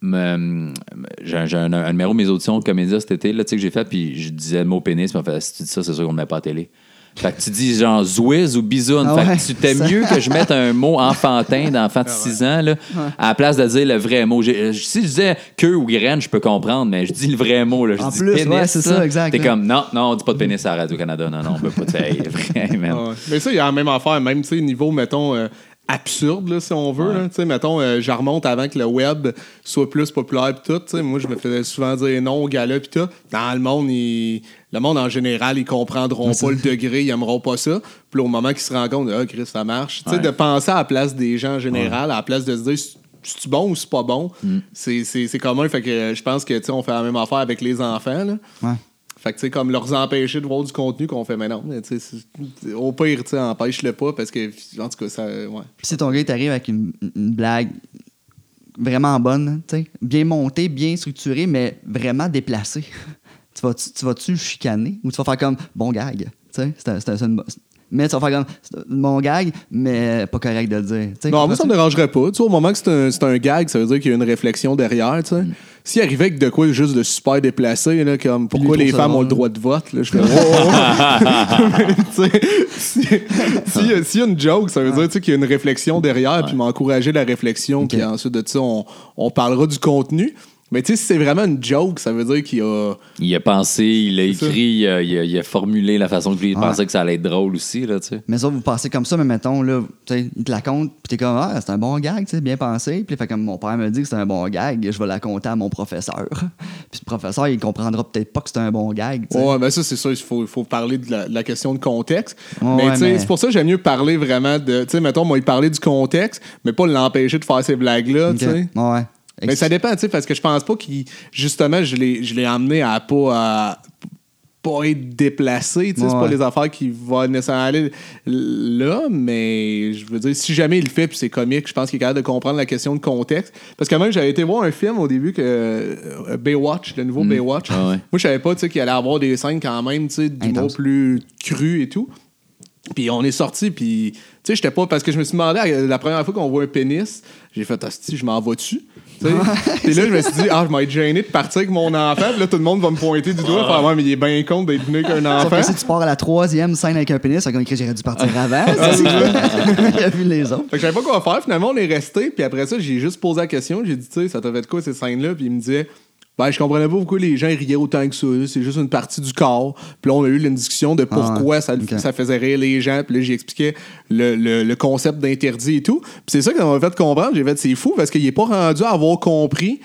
J'ai j'ai un, un numéro de mes auditions de comédia cet été là, tu sais, que j'ai fait, puis je disais le mot pénis, puis on fait Si tu dis ça, c'est sûr qu'on ne met pas à la télé. Fait que tu dis genre zouiz ou bisoune. Ah fait ouais, que tu t'es ça. mieux que je mette un mot enfantin d'enfant Ah de 6 ans, là, à la place de dire le vrai mot. J'ai- Si je disais queue ou graine, je peux comprendre, mais je dis le vrai mot. Là. Je En dis plus, pénis. ouais, c'est ça, exact, T'es comme non, non, on dit pas de pénis à Radio-Canada. Non, non, on peut pas te faire vrai, man. Ah ouais. Mais ça, il y a la même affaire, même tu sais, niveau, mettons, euh, absurde, là, si on veut. là. Sais, mettons, euh, je remonte avant que le web soit plus populaire pis tout. tu sais, Moi, je me faisais souvent dire non au gars-là pis tout. Dans le monde, il- le monde en général, ils comprendront pas le degré, ils aimeront pas ça. Puis au moment qu'ils se rendent compte, ah, Chris, ça marche. Tu sais, de penser à la place des gens en général, à la place de se dire, c'est bon ou c'est pas bon, Mm. c'est- commun. Fait que euh, je pense que, tu sais, on fait la même affaire avec les enfants, là. Ouais. Fait que, tu sais, comme leur empêcher de voir du contenu qu'on fait maintenant. Au pire, tu sais, empêche-le pas parce que, en tout cas, ça. Ouais. Puis si ton gars t'arrive avec une, une blague vraiment bonne, tu sais, bien montée, bien structurée, mais vraiment déplacée, tu vas-tu tu vas-tu le chicaner? Ou tu vas faire comme bon gag, c'est un- une mais tu vas faire comme bon gag, mais pas correct de le dire. Non, moi, ça me dérangerait pas. Au moment que c'est un, un gag, ça veut dire qu'il y a une réflexion derrière, tu. Mm. S'il arrivait avec de quoi juste de super déplacé, là, comme pourquoi les femmes ont le droit de vote, là, je fais. oh, sais, si- S'il y, a- s'il y a une joke, ça veut dire sais, qu'il y a une réflexion derrière, puis m'encourager la réflexion, Ok. puis ensuite de ça, on, on parlera du contenu. Mais tu sais, si c'est vraiment une joke, ça veut dire qu'il a. Il a pensé, il a écrit, il a, il a- il a formulé la façon que lui il Ouais. pensait que ça allait être drôle aussi, là, tu sais. Mais ça, vous pensez comme ça, mais mettons, là, tu sais, il te la compte, puis t'es comme, ah, c'est un bon gag, tu sais, bien pensé. Puis, fait comme mon père me dit que c'est un bon gag, je vais la compter à mon professeur. puis le professeur, il comprendra peut-être pas que c'est un bon gag, tu sais. Ouais, ben ça, c'est ça. Il faut, il faut parler de la, de la question de contexte. Ouais, mais tu sais, mais- c'est pour ça que j'aime mieux parler vraiment de. Tu sais, mettons, moi, il parlait du contexte, mais pas l'empêcher de faire ces blagues-là, tu sais. Ouais. Mais ça dépend, tu sais, parce que je pense pas qu'il. Justement, je l'ai amené à pas. à pas être déplacé, tu sais, c'est Ouais. pas les affaires qui vont nécessairement aller là, mais je veux dire, si jamais il le fait puis c'est comique, je pense qu'il est capable de comprendre la question de contexte. Parce que même, j'avais été voir un film au début que euh, Baywatch, le nouveau Baywatch. Ah ouais. Moi, je savais pas, tu sais, qu'il allait avoir des scènes quand même, tu sais, du mot Intense. plus cru et tout. Puis on est sorti, puis tu sais, j'étais pas. Parce que je me suis demandé, la première fois qu'on voit un pénis, j'ai fait, Asti, je m'en vais-tu? Tu sais? Puis là, je me suis dit, ah, je vais être gêné de partir avec mon enfant. Puis là, tout le monde va me pointer du doigt. Faire, ouais, mais il est bien con d'être venu avec un Sauf enfant. que si tu pars à la troisième scène avec un pénis, c'est j'aurais dû partir avant. c'est ça. il a vu les autres. Fait que je savais pas quoi faire. Finalement, on est resté. Puis après ça, j'ai juste posé la question. J'ai dit, tu sais, ça t'a fait quoi ces scènes-là? Puis il me disait, ben, je comprenais pas pourquoi les gens riaient autant que ça. C'est juste une partie du corps. Puis là, on a eu une discussion de pourquoi Ah, ça, ça faisait rire les gens. Puis là, j'expliquais le, le- le concept d'interdit et tout. Puis c'est ça qui m'a fait comprendre. J'ai fait, c'est fou parce qu'il est pas rendu à avoir compris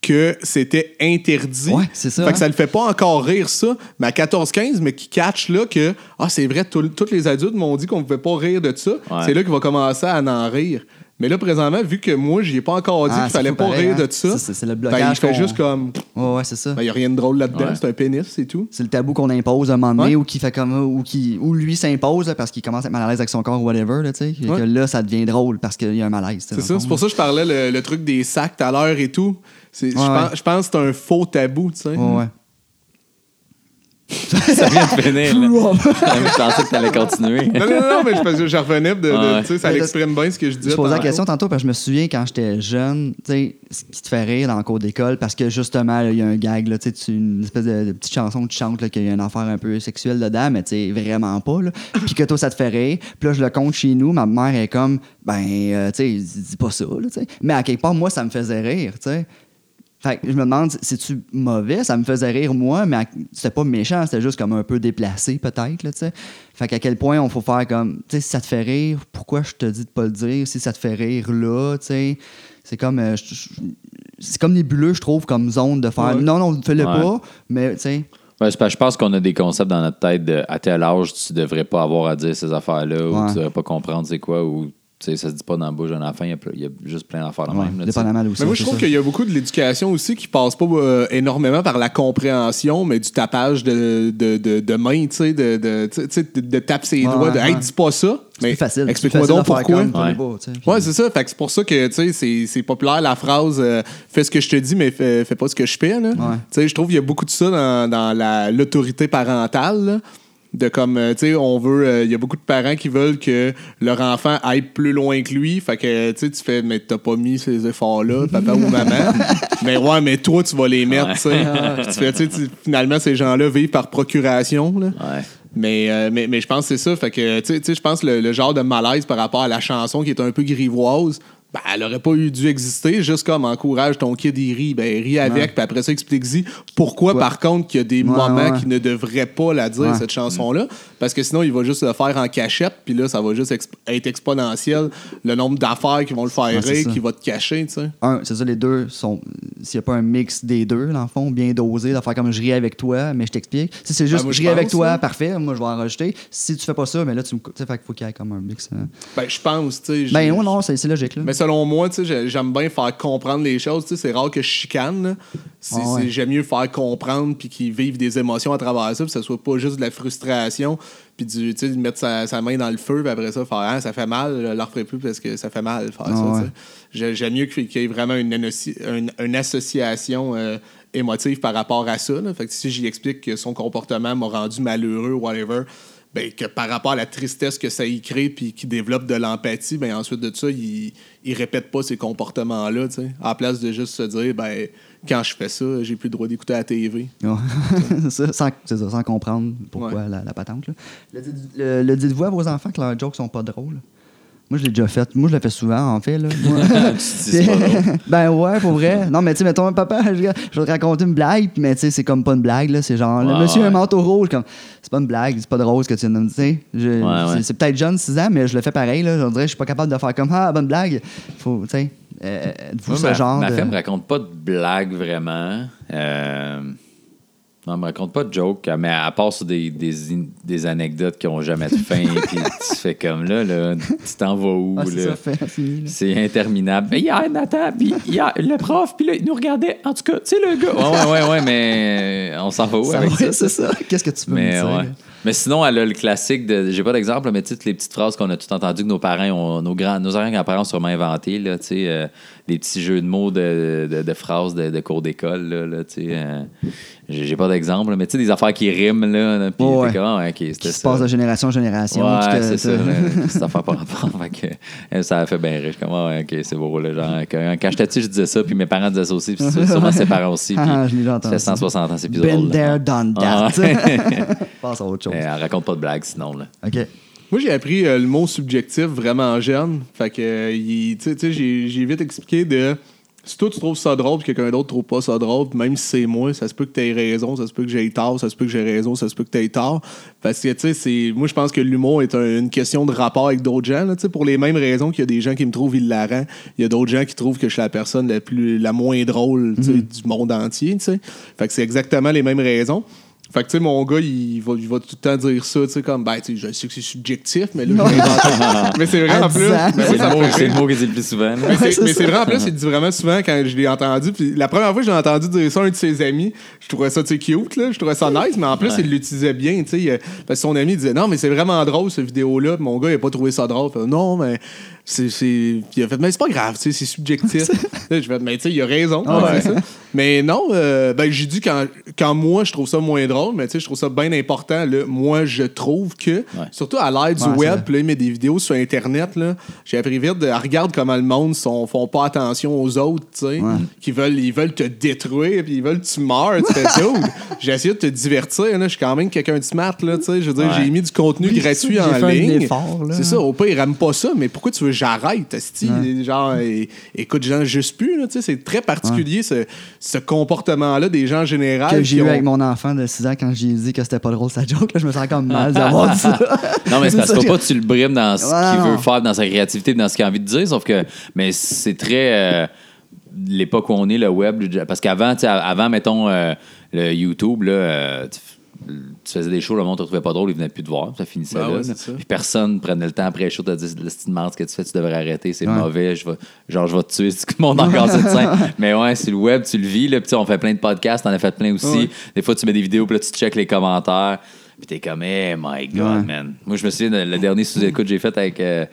que c'était interdit. Ouais, c'est ça, Fait que hein. ça le fait pas encore rire, ça. Mais à 14-15, mais qui catch là que, ah, c'est vrai, tous les adultes m'ont dit qu'on pouvait pas rire de ça. Ouais. C'est là qu'il va commencer à en rire. Mais là, présentement, vu que moi, j'y ai pas encore dit Ah, qu'il c'est fallait fou pas pareil, rire hein. de ça, C'est- c'est le ben, blocage il fait qu'on- juste comme, Ouais, ouais, c'est ça. ben, il y a rien de drôle là-dedans, Ouais. c'est un pénis, c'est tout. C'est le tabou qu'on impose à un moment donné Ouais. ou qui fait comme ou qui ou lui s'impose là, parce qu'il commence à être mal à l'aise avec son corps ou whatever là, tu sais. Ouais. que là ça devient drôle parce qu'il y a un malaise. C'est ça, c'est pour ça que je parlais le, le truc des sacs tout à l'heure et tout. C'est- je Ouais, pense- ouais. je pense que c'est un faux tabou, tu sais. Ouais, ouais. Ça vient de finir, là. je pensais que t'allais continuer. Non, non, non, mais parce que je revenais de. de- Ouais. tu sais, ça l'exprime bien ce que je disais. Je posais la question tantôt parce que je me souviens quand j'étais jeune, tu sais, ce qui te fait rire dans le cours d'école parce que justement, il y a un gag, là, tu sais, une espèce de, de petite chanson que tu chantes, là, qu'il y a une affaire un peu sexuelle dedans, mais tu sais, vraiment pas, là. Puis que toi, ça te fait rire. Puis là, je le compte chez nous, ma mère est comme, ben, euh, tu sais, dis dis pas ça, là, tu sais. Mais à quelque part, moi, ça me faisait rire, tu sais. Fait que je me demande, c'est-tu mauvais? Ça me faisait rire, moi, mais c'était pas méchant, c'était juste comme un peu déplacé, peut-être, là, tu sais. Fait qu'à quel point on faut faire comme, tu sais, si ça te fait rire, pourquoi je te dis de pas le dire? Si ça te fait rire là, tu sais, c'est comme, euh, c'est comme nébuleux, je trouve, comme zone de faire, Ouais. non, non, fais-le Ouais. pas, mais, tu sais, Ouais, je pense qu'on a des concepts dans notre tête de à tel âge, tu devrais pas avoir à dire ces affaires-là, ou tu devrais pas comprendre c'est quoi, ou tu sais, ça se dit pas dans la bouche d'un enfant, il y a ple- il y, a juste plein d'affaires ouais, même. là, dépendamment Mais moi, je trouve qu'il y a beaucoup de l'éducation aussi qui passe pas euh, énormément par la compréhension, mais du tapage de, de, de, de main, tu sais, de, de, tu sais, de, de taper ses Ouais, doigts, de ouais, Hey, dis pas ça. C'est facile. Explique-moi donc pourquoi. Ouais. c'est ça. Fait que c'est pour ça que, tu sais, c'est- c'est populaire la phrase euh, fais ce que je te dis, mais fais, fais pas ce que je fais. là. Tu sais, je trouve qu'il y a beaucoup de ça dans, dans la- l'autorité parentale. là. De comme, euh, tu sais, on veut. euh, Il y a beaucoup de parents qui veulent que leur enfant aille plus loin que lui. Fait que, tu sais, tu fais, mais t'as pas mis ces efforts-là, papa ou maman. mais ouais, mais toi, tu vas les mettre, tu sais. Puis tu fais, tu finalement, ces gens-là vivent par procuration, là. Ouais. Mais, euh, mais, mais je pense que c'est ça. Fait que, tu sais- tu sais, je pense que le, le genre de malaise par rapport à la chanson qui est un peu grivoise, ben, elle aurait pas eu dû exister. Juste comme encourage ton kid, il rit, ben, rit avec, puis après ça, explique-y pourquoi, Ouais. par contre, qu'il y a des Ouais, moments ouais. qui ne devraient pas la dire, cette chanson-là. Parce que sinon, il va juste le faire en cachette, puis là, ça va juste exp- être exponentiel le nombre d'affaires qui vont le faire rire, qui va te cacher, tu sais. c'est ça, les deux sont. S'il n'y a pas un mix des deux, dans le fond, bien dosé, de faire comme je ris avec toi, mais je t'explique. Si c'est juste Ben, moi, je ris avec toi, là. parfait, moi je vais enregistrer. Si tu fais pas ça, mais là, tu me. Tu sais, faut qu'il y ait comme un mix. hein. Ben, je pense, tu sais. Ben, non, c'est c'est logique, là. Mais selon moi, tu sais, j'ai- j'aime bien faire comprendre les choses. Tu sais, c'est rare que je chicane. Ah ouais. J'aime mieux faire comprendre puis qu'ils vivent des émotions à travers ça, puis que ce soit pas juste de la frustration, puis du, tu sais, de mettre sa, sa main dans le feu, puis après ça, faire ah, ça fait mal, je le referai plus parce que ça fait mal faire Ah ça. ouais. J'aime mieux qu'il y ait vraiment une, une, une association euh, émotive par rapport à ça. là. Fait que si j'y explique que son comportement m'a rendu malheureux, whatever, ben, que par rapport à la tristesse que ça y crée puis qu'il développe de l'empathie, ben ensuite de ça, il, il répète pas ces comportements-là, tu sais. À la place de juste se dire, ben, quand je fais ça, j'ai plus le droit d'écouter la TV. Ouais. ça, sans, c'est ça, sans comprendre pourquoi Ouais. la, la patente. Là. Le dites-vous à vos enfants que leurs jokes sont pas drôles? Moi, je l'ai déjà fait. Moi, je le fais souvent, en fait. Là. Ben ouais, pour vrai. Non, mais tu sais, mettons, papa, je, je vais te raconter une blague, mais tu sais, c'est comme pas une blague, là. C'est genre, le Ouais, monsieur a un manteau rouge, comme, c'est pas une blague, c'est pas drôle ce que tu viens de me dire. Je- Ouais, ouais. c'est- peut-être jeune, 6 ans, mais je le fais pareil, là. Je dirais, je suis pas capable de faire comme, ah, bonne blague. Faut, tu sais, euh, êtes-vous Moi, ce ma, genre ma de. fille me raconte pas de blagues vraiment. Euh, non, elle me raconte pas de jokes, mais à part sur des, des, des anecdotes qui ont jamais de fin, puis tu fais comme là, là tu t'en vas où? Ah, c'est interminable. Mais hier, Nathan, puis hier, le prof, puis là, il nous regardait. En tout cas, tu sais, le gars. Ouais, ouais, ouais, ouais, mais on s'en va où Ça avec ça? c'est ça. Qu'est-ce que tu peux me Mais, dire? ouais. là? mais sinon, elle a le classique de. J'ai pas d'exemple, mais tu sais, les petites phrases qu'on a tout entendu que nos parents, ont, nos grands, nos grands-parents ont sûrement inventées, là, tu sais, euh, les petits jeux de mots de, de, de phrases de, de cours d'école, là, là, tu sais. euh, j'ai pas d'exemple, mais tu sais, des affaires qui riment, là, puis t'es ouais. comme, ah, Qui c'était se ça. passe de génération en génération. Ouais, c'est ça. là, Cette affaire par rapport. Fait que, ça a fait bien suis comme, ah, ouais, ok, c'est beau. Là, genre, quand, quand j'étais petit, je disais ça, puis mes parents disaient ça aussi, puis c'est sûrement ses parents aussi. Puis Ah, je l'ai entendu. 160 ans, c'est plus Been drôle. là. there, done Ah, that. ouais. Passe à autre chose. Elle raconte pas de blagues sinon. Là. OK. Moi, j'ai appris euh, le mot subjectif vraiment jeune. Fait que, euh, il- tu sais- j'ai vite expliqué de. Si toi, tu trouves ça drôle, puis quelqu'un d'autre trouve pas ça drôle, même si c'est moi, ça se peut que tu aies raison, ça se peut que j'ai tort, ça se peut que j'ai raison, ça se peut que tu aies tort. Parce que, tu sais, moi, je pense que l'humour est un- une question de rapport avec d'autres gens, là, tu sais, pour les mêmes raisons qu'il y a des gens qui me trouvent hilarant, il y a d'autres gens qui trouvent que je suis la personne la, plus, la moins drôle sais, du monde entier, tu sais. Fait que c'est exactement les mêmes raisons. Fait que, tu sais, mon gars, il va, il va tout le temps dire ça, tu sais, comme, ben, tu sais, je sais que c'est subjectif, mais là, inventé. Mais c'est vrai, en plus. 10 ans. Mais C'est le, mot- fait c'est rire. le mot que dit le plus souvent. Mais c'est- vrai, en plus, il dit vraiment souvent quand je l'ai entendu. Puis la première fois que j'ai entendu dire ça à un de ses amis, je trouvais ça, tu sais, cute, là. Je trouvais ça nice, mais en plus, il l'utilisait bien, tu sais. Parce que son ami disait, non, mais c'est vraiment drôle, cette vidéo-là. Puis mon gars, il a pas trouvé ça drôle. Fait, non, mais c'est. il a fait, mais c'est pas grave, tu sais, c'est subjectif. Là, je fais, mais tu sais, il a raison. Ah ouais. c'est ça. Mais non, euh, ben, j'ai dit quand, quand moi, je trouve ça moins drôle, mais tu sais, je trouve ça bien important, là. Moi, je trouve que, surtout à l'ère du Ouais, web, puis là, il met des vidéos sur Internet, là. J'ai appris vite de regarde comment le monde sont, font pas attention aux autres, tu sais. Qui veulent, ils veulent te détruire, puis ils veulent que tu meurs. Tu fais, dude, j'ai essayé de te divertir, là. Je suis quand même quelqu'un de smart, là, tu sais. Je veux dire, j'ai mis du contenu Oui, gratuit en ligne. C'est ça, au pire, ils rament pas ça, mais pourquoi tu veux que j'arrête? Genre, écoute, j'en juste plus, tu sais. C'est très particulier, ce, ce comportement-là des gens en général. que j'ai eu ont- avec mon enfant de 6 ans quand j'ai dit que c'était pas drôle sa joke. Là, je me sens comme mal d'avoir dit ça. Non, mais c'est parce que- pas tu le brimes dans ce Ouais, qu'il veut faire, dans sa créativité, dans ce qu'il a envie de dire. Sauf que, mais c'est très. euh, l'époque où on est, le web. Parce qu'avant, avant, mettons, euh, le YouTube, là, euh, tu, faisais des shows, le monde te trouvait pas drôle, il venait plus te voir. Ça finissait Ben là. ouais, là. c'est ça. Puis personne prenait le temps après le show de dire le style marde, ce que tu fais, tu devrais arrêter, c'est Ouais. mauvais, je vais, genre, je vais te tuer si tu montes encore cette scène. Mais ouais, c'est le web, tu le vis. Là, puis on fait plein de podcasts, t'en as fait plein aussi. Ouais. Des fois, tu mets des vidéos, puis là, tu checkes les commentaires. Puis t'es comme, hey my God, Ouais. man. Moi, je me souviens, le dernier sous-écoute que j'ai fait avec euh,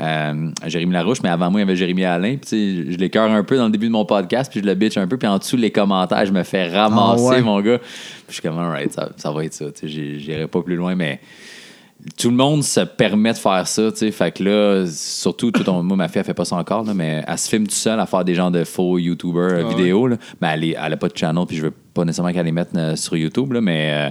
euh, Jérémy Larouche, mais avant moi, il y avait Jérémy Alain. Puis, je l'écœure un peu dans le début de mon podcast, puis je le bitch un peu. Puis en dessous, les commentaires, je me fais ramasser, Ah ouais. mon gars. Puis je suis comme, alright, ça, ça va être ça. J'irai pas plus loin, mais tout le monde se permet de faire ça, tu sais. Fait que là, surtout, tout ton- moi, ma fille, elle fait pas ça encore, là, mais elle se filme tout seul à faire des genres de faux YouTuber euh, Ah vidéos, là. Mais elle, est- elle a pas de channel, puis je veux pas nécessairement qu'elle les mette euh, sur YouTube, là, mais euh,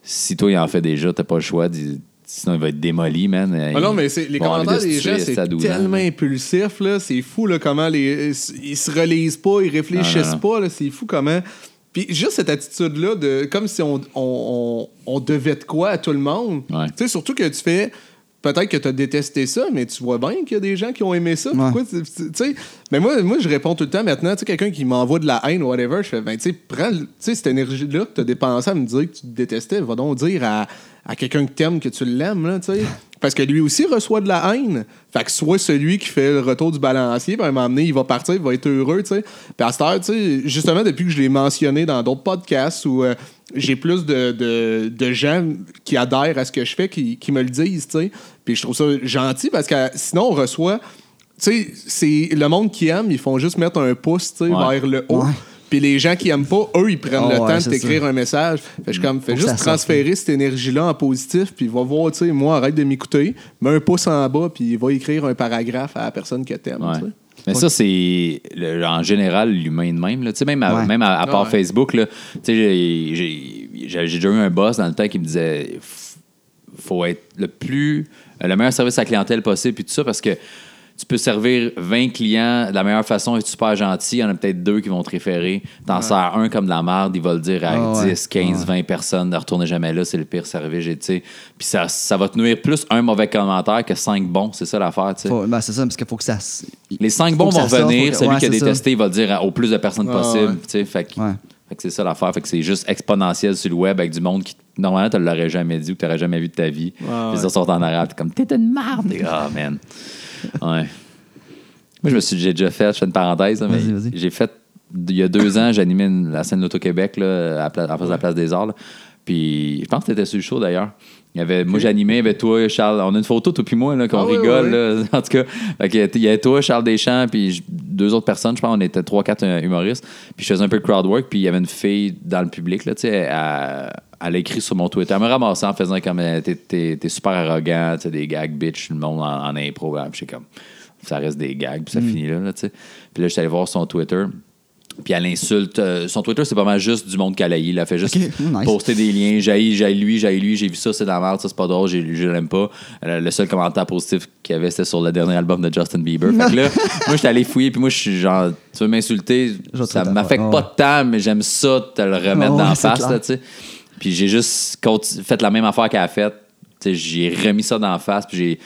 si toi, il en fait déjà, t'as pas le choix. d'y- Sinon, il va être démoli, man. Ah non, mais les commentaires des gens, c'est à 12 ans, tellement là. impulsif, là. C'est fou, là, comment les, ils se relisent pas, ils réfléchissent Non, non, non. pas. C'est fou comment. Puis juste cette attitude-là, de, comme si on, on, on, on devait de quoi à tout le monde. Ouais. Tu sais, surtout que tu fais. Peut-être que tu as détesté ça, mais tu vois bien qu'il y a des gens qui ont aimé ça. Pourquoi tu sais? Mais moi, moi, je réponds tout le temps maintenant. Tu sais, quelqu'un qui m'envoie de la haine ou whatever, je fais, ben, tu sais, prends le- tu sais, cette énergie-là que tu as dépensée à me dire que tu te détestais, va donc dire à, à quelqu'un que t'aimes que tu l'aimes, là, tu sais. Parce que lui aussi reçoit de la haine. Fait que soit celui qui fait le retour du balancier, puis à un moment donné, il va partir, il va être heureux, tu sais. Puis à cette heure, tu sais, justement, depuis que je l'ai mentionné dans d'autres podcasts où euh, j'ai plus de, de, de gens qui adhèrent à ce que je fais, qui, qui me le disent, tu sais. Puis je trouve ça gentil parce que sinon, on reçoit. Tu sais, c'est le monde qui aime, ils font juste mettre un pouce, tu sais, Ouais. vers le haut. Ouais. Puis les gens qui aiment pas, eux, ils prennent Ah le ouais, temps de t'écrire un message. Fait je comme, fais juste transférer cette énergie-là en positif, puis va voir, tu sais, moi, arrête de m'écouter, mets un pouce en bas, puis va écrire un paragraphe à la personne que t'aimes. Mais ça, c'est le- en général l'humain de même. Là. Tu sais, Même, à, Ouais. même à, à part Ouais. Facebook, là, tu sais, j'ai- j'ai j'ai déjà eu un boss dans le temps qui me disait F- faut être le plus le meilleur service à la clientèle possible puis tout ça parce que tu peux servir 20 clients de la meilleure façon, être super gentil. Il y en a peut-être deux qui vont te référer. T'en sers un comme de la merde, il va le dire à Ah ouais. 10, 15, 20 personnes. Ne retournez jamais là, c'est le pire service. Puis ça, ça va te nuire plus un mauvais commentaire que cinq bons. C'est ça l'affaire. tu sais. Faut- ben, c'est ça, parce qu'il faut que ça. Les cinq bons que vont que- Celui ouais, qui a détesté, il va le dire au plus de personnes possible. Fait que, fait que c'est ça l'affaire. Fait que c'est juste exponentiel sur le web avec du monde qui, normalement, tu l'aurais jamais dit ou tu n'aurais jamais vu de ta vie. Ouais, Puis ouais. ça sort en arabe. Comme, t'es une marde. Et, Ah, man. Ouais. Moi, je me suis j'ai déjà fait, je fais une parenthèse, là, mais j'ai fait, il y a deux ans, j'animais la scène d'Auto-Québec, là, à, face de la place des Arts. là. Puis, je pense que tu étais sur le show d'ailleurs. Il y avait, Moi, j'animais, il y avait toi, Charles. On a une photo, toi puis moi, là, qu'on Ah oui, rigole. oui, là. En tout cas, il y avait toi, Charles Deschamps, puis deux autres personnes. Je pense on était trois, quatre euh, humoristes. Puis, je faisais un peu de crowd work. Puis, il y avait une fille dans le public, là, tu sais, elle, elle a écrit sur mon Twitter. Elle me ramassait en faisant comme euh, t'es, super arrogant, tu sais, des gags bitch, le monde en, en impro. Puis, j'étais comme, ça reste des gags, puis ça finit là, là, tu sais. Puis là, j'étais allé voir son Twitter. Puis elle insulte. euh, son Twitter, c'est pas mal juste du monde qu'elle haït. Elle a fait juste nice. poster des liens. J'ai j'ai lui, j'ai lui, j'ai vu ça, c'est de la merde, ça c'est pas drôle, j'ai- je l'aime pas. Euh, le seul commentaire positif qu'il y avait, c'était sur le dernier album de Justin Bieber. fait que là, moi, j'étais allé fouiller, puis moi, je suis genre, tu veux m'insulter, ça te m'affecte pas de temps, mais j'aime ça te le remettre ouais, dans la face, tu sais. Puis j'ai juste fait la même affaire qu'elle a faite. J'ai remis ça dans la face, puis j'ai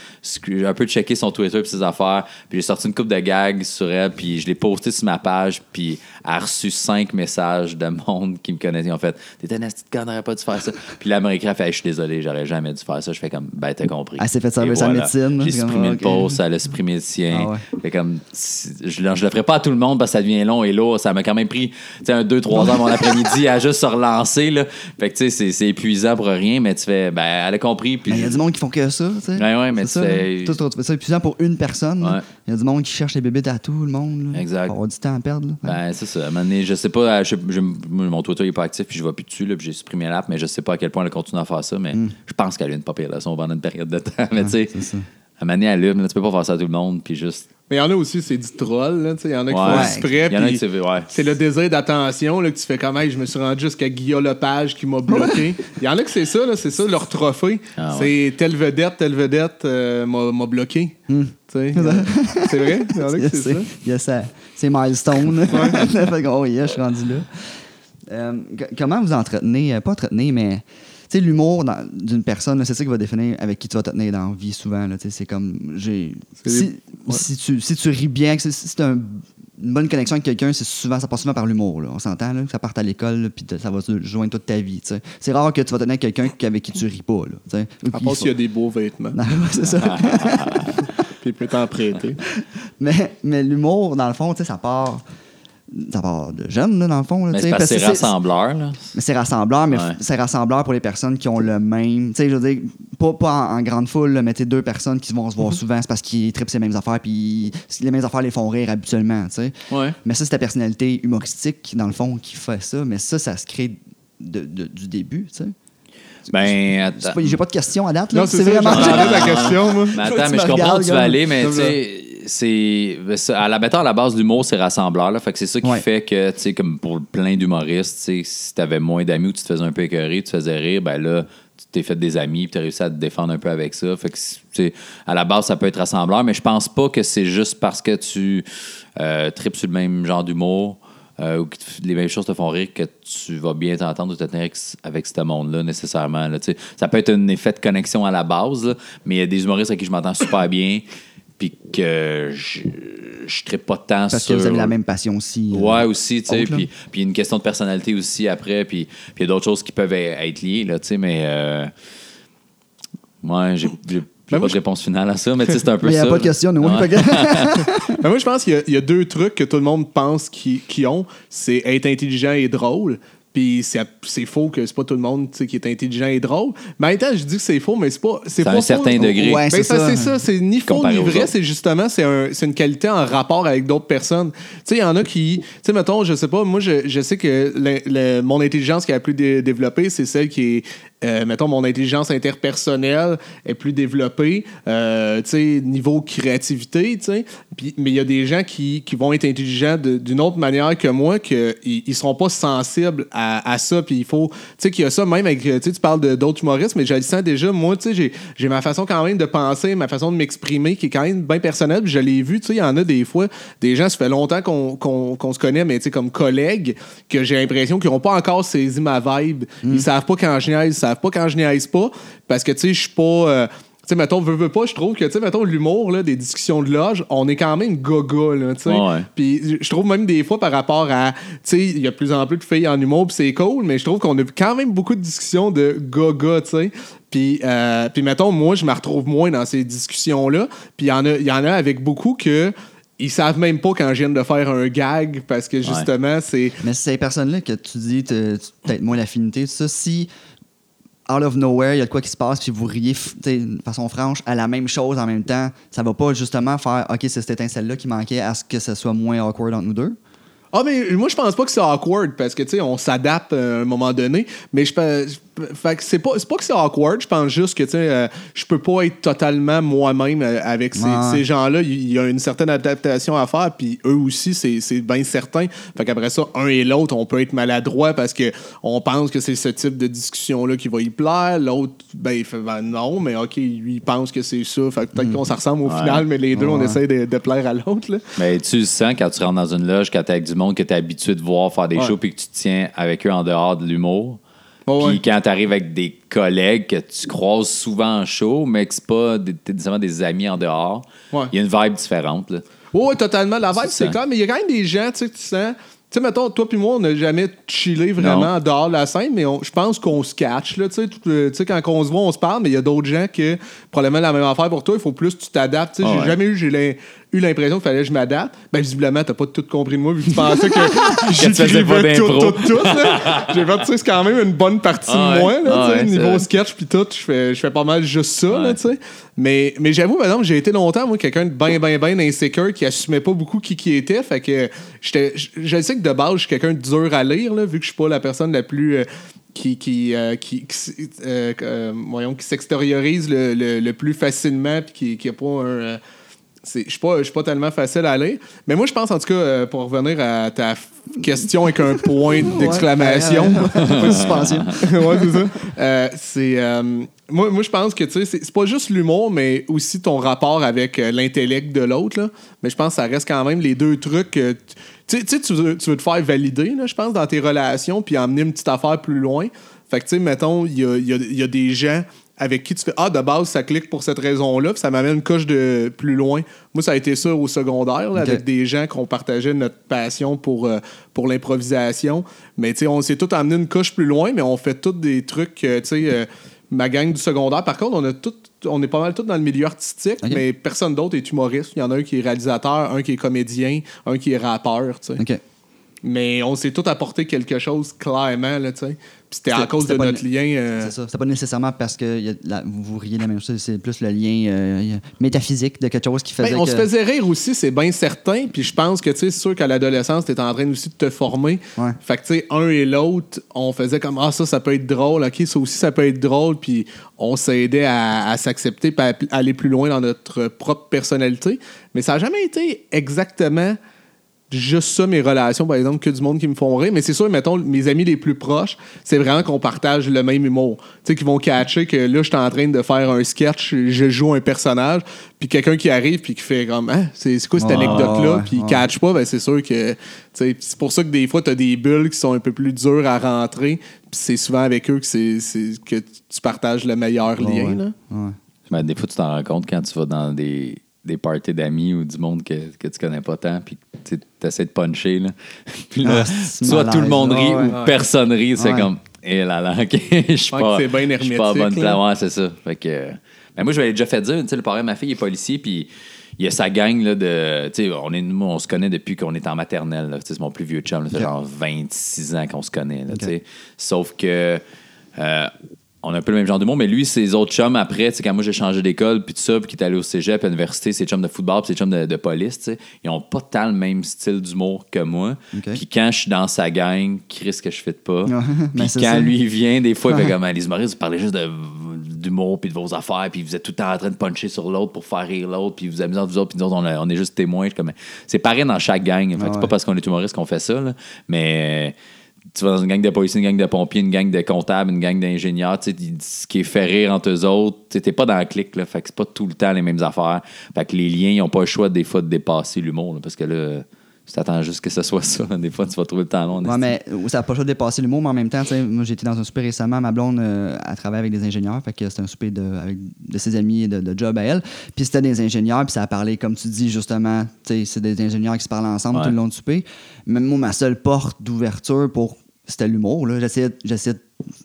j'ai un peu checké son Twitter puis ses affaires, puis j'ai sorti une coupe de gags sur elle, puis je l'ai posté sur ma page, puis elle a reçu cinq messages de monde qui me connaissait. Ils ont fait T'es un asti de con, t'aurais pas dû faire ça. Puis là, fait Hey, Je suis désolé, j'aurais jamais dû faire ça. Je fais comme Ben, t'as compris. Elle s'est fait Et servir sa médecine, J'ai c'est comme, supprimé post, elle a supprimé le sien. Ah ouais. Fait comme, je, je le ferai pas à tout le monde parce que ça devient long et lourd. Ça m'a quand même pris tu sais, un 2-3 heures mon après-midi à juste se relancer. Là. Fait que tu sais, c'est- c'est épuisant pour rien, mais tu fais, ben, elle a compris. Il y a du monde qui font que ça, tu sais. Ouais, ouais, mais C'est là. Toi, tu fais ça épuisant pour une personne. là. Ouais. Il y a du monde qui cherche les bébés à tout le monde. Là. Exact. Faut avoir du temps à perdre. là. Ben, c'est ça. À un moment donné, je sais pas, je, je- mon Twitter n'est pas actif puis je vais plus dessus, là, puis j'ai supprimé l'app, mais je sais pas à quel point elle continue à faire ça, mais je pense qu'elle a une pas pire leçon pendant une période de temps. Mais tu sais, À allume, là, tu peux pas faire ça à tout le monde, puis juste. Mais il y en a aussi, c'est du troll. là, tu sais, Il y en a qui Ouais. font exprès. C'est ouais. C'est le désir d'attention là, que tu fais comme Hey, je me suis rendu jusqu'à Guillaume Lepage qui m'a bloqué. Il y en a que c'est ça, là, c'est ça leur trophée. Ah c'est telle vedette, telle vedette euh, m'a bloqué. Hmm. Tu sais, euh, c'est vrai? Il y en a que c'est ça. Il y a ça. C'est milestone. fait que, oh yeah, je suis rendu là. Euh, comment vous entretenez, pas entretenez, mais sais, l'humour d'une personne, c'est ça qui va définir avec qui tu vas te tenir dans la vie souvent. là, tu sais, C'est comme. j'ai si, ouais. si, tu, si tu ris bien, si, si tu as une bonne connexion avec quelqu'un, c'est souvent, ça passe souvent par l'humour. On s'entend, que ça parte à l'école, puis ça va se joindre toute ta vie. C'est rare que tu vas te tenir avec quelqu'un avec qui tu ris pas. Là, À part s'il y a des beaux vêtements. Non, c'est ça. Puis il peut t'en prêter. Mais, mais l'humour, dans le fond, ça part. Ça part de jeune, là, dans le fond. là, Mais c'est rassembleur, là. Mais c'est rassembleur, mais Ouais. c'est rassembleur pour les personnes qui ont le même. Tu sais, je veux dire, pas, pas en, en grande foule, là, mais deux personnes qui vont se Mhm. voir souvent, c'est parce qu'ils trippent ces mêmes affaires, puis les mêmes affaires les font rire habituellement, tu sais. Ouais. Mais ça, c'est ta personnalité humoristique, dans le fond, qui fait ça, mais ça, ça se crée de- de- du début, tu sais. Ben, J'ai pas de questions à date, là. Non, c'est ça, vraiment. j'entendais la question, moi. Mais attends, mais je comprends où tu vas aller, mais tu sais, c'est. ben, À la, mettons, à la base, l'humour, c'est rassembleur. Là, fait que c'est ça qui Ouais. fait que, tu sais, comme pour plein d'humoristes, tu sais, si t'avais moins d'amis ou tu te faisais un peu écœurer, tu te faisais rire, ben là, tu t'es fait des amis, puis t'as réussi à te défendre un peu avec ça. Fait que, tu à la base, ça peut être rassembleur, mais je pense pas que c'est juste parce que tu euh, tripes sur le même genre d'humour. euh, ou que les mêmes choses te font rire que tu vas bien t'entendre ou te tenir avec, avec ce monde-là nécessairement. Là, tu ça peut être un effet de connexion à la base, là, mais il y a des humoristes avec qui je m'entends super bien, puis que je je pas tant Parce sur... que vous avez la même passion aussi. euh, Ouais, aussi, tu sais. Puis puis il y a une question de personnalité aussi après. Puis puis il y a d'autres choses qui peuvent e- être liées, là, tu sais. Mais euh, moi, j'ai Ben, pas moi, de réponse finale à ça, mais tu sais, c'est un peu Mais il n'y ça. a pas de question, nous. Ouais. Mais moi, je pense qu'il y a- il y, a deux trucs que tout le monde pense qu'ils qu'ils ont. C'est être intelligent et drôle. Puis c'est c'est faux que c'est pas tout le monde qui est intelligent et drôle. Mais en même temps, je dis que c'est faux, mais c'est pas. C'est C'est à pas un certain faux. degré. Ouais, Ben, c'est ça, ça. c'est ça. C'est ni faux ni vrai. C'est justement, c'est un- c'est une qualité en rapport avec d'autres personnes. Tu sais, il y en a qui. Tu sais, mettons, je sais pas, moi, je, je sais que le- le- mon intelligence qui est la plus dé- développée, c'est celle qui est euh, mettons, mon intelligence interpersonnelle est plus développée, euh, tu sais, niveau créativité, tu sais. Mais il y a des gens qui, qui vont être intelligents d'une autre manière que moi, qu'ils ils seront pas sensibles à, à ça. Puis il faut, tu sais, qu'il y a ça même avec, tu sais, tu parles d'autres humoristes, mais je le sens déjà, moi, tu sais, j'ai- ma façon quand même de penser, ma façon de m'exprimer qui est quand même bien personnelle. Puis je l'ai vu, tu sais, il y en a des fois, des gens, ça fait longtemps qu'on qu'on- qu'on se connaît, mais tu sais, comme collègues, que j'ai l'impression qu'ils n'ont pas encore saisi ma vibe. Ils savent pas quand je niaise, ils savent pas quand je niaise pas, parce que, tu sais, je suis pas... euh, tu sais, mettons, veux, veux pas, je trouve que, tu sais, mettons, l'humour, là, des discussions de loge, on est quand même gaga, là, tu sais. Ouais. Puis je trouve même des fois par rapport à, tu sais, il y a de plus en plus de filles en humour, puis c'est cool, mais je trouve qu'on a quand même beaucoup de discussions de gaga, tu sais. Puis, euh, puis mettons, moi, je me retrouve moins dans ces discussions-là. Puis il y en a, il y en a avec beaucoup que ils savent même pas quand je viens de faire un gag parce que justement, c'est. Mais ces personnes-là que tu dis, peut-être moins l'affinité, tout ça, si out of nowhere, il y a de quoi qui se passe, puis vous riez de façon franche à la même chose en même temps, ça va pas justement faire OK, c'est cette étincelle-là qui manquait à ce que ce soit moins awkward entre nous deux? Ah, mais moi, je pense pas que c'est awkward parce que, tu sais, on s'adapte à un moment donné. Mais je pense. Fait que c'est pas, c'est pas que c'est awkward, je pense juste que, tu sais, euh, je peux pas être totalement moi-même euh, avec ces, Ouais. ces gens-là. Il y a une certaine adaptation à faire, puis eux aussi, c'est, c'est bien certain. Fait qu'après ça, un et l'autre, on peut être maladroit parce que on pense que c'est ce type de discussion-là qui va y plaire. L'autre, ben, il fait, ben non, mais OK, lui, il pense que c'est ça. Fait que peut-être qu'on s'en ressemble au final, mais les deux, on essaie de, de plaire à l'autre, là. Mais tu le sens quand tu rentres dans une loge, quand t'es avec du monde que t'es habitué de voir faire des Ouais. shows puis que tu te tiens avec eux en dehors de l'humour. Ouais, Puis ouais. quand t'arrives avec des collègues que tu croises souvent en show, mais que c'est pas des, nécessairement des amis en dehors, il Ouais. y a une vibe différente. Là. Oui, totalement. La vibe, Tu c'est clair. Mais il y a quand même des gens, tu sais, que tu sens. Tu sais, mettons, toi puis moi, on n'a jamais chillé vraiment Non. dehors de la scène, mais je pense qu'on se catch, là, tu sais. tout, euh, Tu sais, quand on se voit, on se parle, mais il y a d'autres gens que, probablement, la même affaire pour toi, il faut plus que tu t'adaptes. Tu sais, Ah j'ai ouais. jamais eu, j'ai eu l'impression qu'il fallait que je m'adapte. Ben, visiblement, t'as pas tout compris de moi, vu que tu pensais que j'écrivais tout, tout, tout. J'ai fait, tu sais, quand même une bonne partie Ah de ouais. moi, là, Ah ouais, niveau sketch puis tout, je fais, je fais pas mal juste ça, là, tu sais. Mais, mais j'avoue, par exemple, j'ai été longtemps, moi, quelqu'un de bien, bien, bien insécure qui assumait pas beaucoup qui qui était. Fait que j'étais, je, sais que de base, je suis quelqu'un de dur à lire, là, vu que je suis pas la personne la plus. euh, qui, qui, euh, qui, qui euh, euh, voyons, qui s'extériorise le, le, le plus facilement puis qui, qui a pas un. C'est- je suis pas, pas tellement facile à lire. Mais moi, je pense, en tout cas, euh, pour revenir à ta question avec un point d'exclamation. Ouais, suspension. c'est ça. Euh, c'est, euh, moi, moi je pense que tu sais, c'est c'est pas juste l'humour, mais aussi ton rapport avec l'intellect de l'autre. là. Mais je pense que ça reste quand même les deux trucs. que tu- sais, tu veux, tu veux te faire valider, je pense, dans tes relations, puis emmener une petite affaire plus loin. Fait que, tu sais, mettons, il y a, y a- il y a des gens avec qui tu fais Ah, de base, ça clique pour cette raison-là, puis ça m'amène une coche de plus loin. Moi, ça a été ça au secondaire, là, avec des gens qu'on partageait notre passion pour, euh, pour l'improvisation. Mais tu sais, on s'est tout amené une coche plus loin, mais on fait tous des trucs, euh, tu sais, euh, ma gang du secondaire. Par contre, on a tout, on est pas mal tous dans le milieu artistique, mais personne d'autre est humoriste. Il y en a un qui est réalisateur, un qui est comédien, un qui est rappeur, tu sais. OK. Mais on s'est tous apporté quelque chose clairement, là, tu sais. Puis c'était à C'était- cause de c'était notre lien. euh, C'est ça. C'est pas nécessairement parce que y a la- vous riez de la même chose, c'est plus le lien euh, métaphysique de quelque chose qui faisait Ben, on que... se faisait rire aussi, c'est bien certain. Puis je pense que, tu sais, c'est sûr qu'à l'adolescence, t'es en train aussi de te former. Ouais. Fait que, tu sais, un et l'autre, on faisait comme, ah, ça, ça peut être drôle. OK, ça aussi, ça peut être drôle. Puis on s'aidait à, à s'accepter, puis à aller plus loin dans notre propre personnalité. Mais ça n'a jamais été exactement juste ça, mes relations, par exemple, que du monde qui me font rire. Mais c'est sûr, mettons, mes amis les plus proches, c'est vraiment qu'on partage le même humour. Tu sais, qui vont catcher que là, je suis en train de faire un sketch, je joue un personnage, puis quelqu'un qui arrive puis qui fait comme, hein, c'est c'est quoi cette Ouais, anecdote-là, ouais, puis il catch pas, ben c'est sûr que, tu sais, c'est pour ça que des fois, t'as des bulles qui sont un peu plus dures à rentrer, puis c'est souvent avec eux que, c'est que tu partages le meilleur Ouais, lien, ouais. là. Ouais. Ben, des fois, tu t'en rends compte quand tu vas dans des, des parties d'amis ou du monde que, que tu connais pas tant, puis tu essaies de puncher. Là. Puis là, Ah, soit malaise, tout le monde rit ouais. ou personne rit, c'est Ouais. comme, eh là là, ok, je suis pas, suis pas à bonne. Ouais, c'est ça. Fait que, ben, moi, je l'avais déjà fait dire, tu sais, le parrain, ma fille est policier, puis il y a sa gang là, de. Tu sais, on, est, nous, on se connaît depuis qu'on est en maternelle. là. Tu sais, C'est mon plus vieux chum. là. Ça fait Ok. genre 26 ans qu'on se connaît. là. Sauf que. euh, on a un peu le même genre d'humour, mais lui, ses autres chums, après, tu sais, quand moi j'ai changé d'école, puis tout ça, puis qu'il est allé au cégep, à l'université, ses chums de football, puis ses chums de, de police, tu sais, ils ont pas tant le même style d'humour que moi. Ok. Puis quand je suis dans sa gang, Chris, que je fais pas. Puis ben, quand ça. lui vient, des fois, il fait comme, les humoristes, vous parlez juste de- d'humour, puis de vos affaires, puis vous êtes tout le temps en train de puncher sur l'autre pour faire rire l'autre, puis vous amusez entre vous autres, puis nous autres, on, est juste témoins. C'est pareil dans chaque gang. Fait que Ah c'est pas parce qu'on est humoriste qu'on fait ça, là, mais tu vas dans une gang de policiers, une gang de pompiers, une gang de comptables, une gang d'ingénieurs, tu sais, ce qui est fait rire entre eux autres, tu t'es pas dans le clic, là, fait que c'est pas tout le temps les mêmes affaires. Fait que les liens, ils ont pas le choix des fois de dépasser l'humour, là, parce que là, tu t'attends juste que ce soit ça, des fois, tu vas trouver le temps long. en Ouais, mais ça n'a pas le choix de dépasser l'humour, mais en même temps, moi été dans un souper récemment, ma blonde euh, elle travaille avec des ingénieurs, fait que c'était un souper de, avec, de ses amis de, de job à elle. Puis c'était des ingénieurs, puis ça a parlé, comme tu dis justement, c'est des ingénieurs qui se parlent ensemble Ouais. tout le long du souper. Même moi, ma seule porte d'ouverture pour c'était l'humour. là. J'essayais, j'essayais,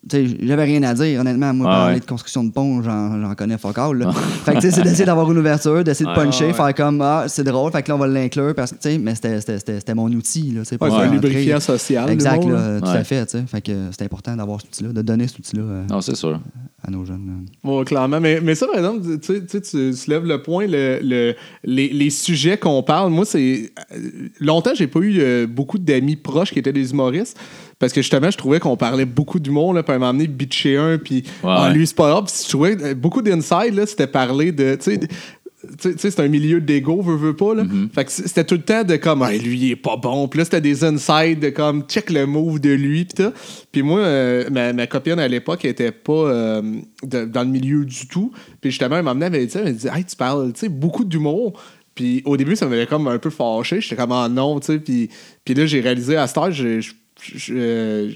tu sais, j'avais rien à dire, honnêtement. Moi, Ouais, parler ouais. de construction de pont, j'en, j'en connais fuck all. là. fait que, tu sais, c'est d'essayer d'avoir une ouverture, d'essayer de puncher, ouais. faire comme, ah, c'est drôle, fait que là, on va l'inclure, parce que, tu sais, mais c'était, c'était, c'était, c'était mon outil, là, Ouais, pour un lubrifiant social. Exact, là, là. tout Ouais. à fait, tu sais. Fait que c'est important d'avoir cet outil-là, de donner cet outil-là euh, Non, c'est sûr. à nos jeunes. là. Clairement. Mais, mais ça, par exemple, tu, tu tu soulèves le point, le, le- les, les sujets qu'on parle. Moi, c'est. euh, Longtemps, j'ai pas eu euh, beaucoup d'amis proches qui étaient des humoristes. Parce que justement, je trouvais qu'on parlait beaucoup d'humour. Là, puis à bitcher un, puis Ouais, ah, lui, c'est pas grave. Puis je trouvais euh, beaucoup d'inside, là, c'était parler de. Tu sais, tu c'est un milieu d'ego, veut, veut pas. Là. Mm-hmm. Fait que c'était tout le temps de comme, Ah, lui, il est pas bon. Puis là, c'était des insides de comme, check le move de lui. Puis tout. Puis moi, euh, ma, ma copine à l'époque était pas euh, de- dans le milieu du tout. Puis justement, elle m'emmenait, elle m'avait dit, ça, elle m'a dit, hey, tu parles, tu sais, beaucoup d'humour. Puis au début, ça m'avait comme un peu fâché. J'étais comme, ah non, tu sais. Puis, puis là, j'ai réalisé à cette heure, je, je, je-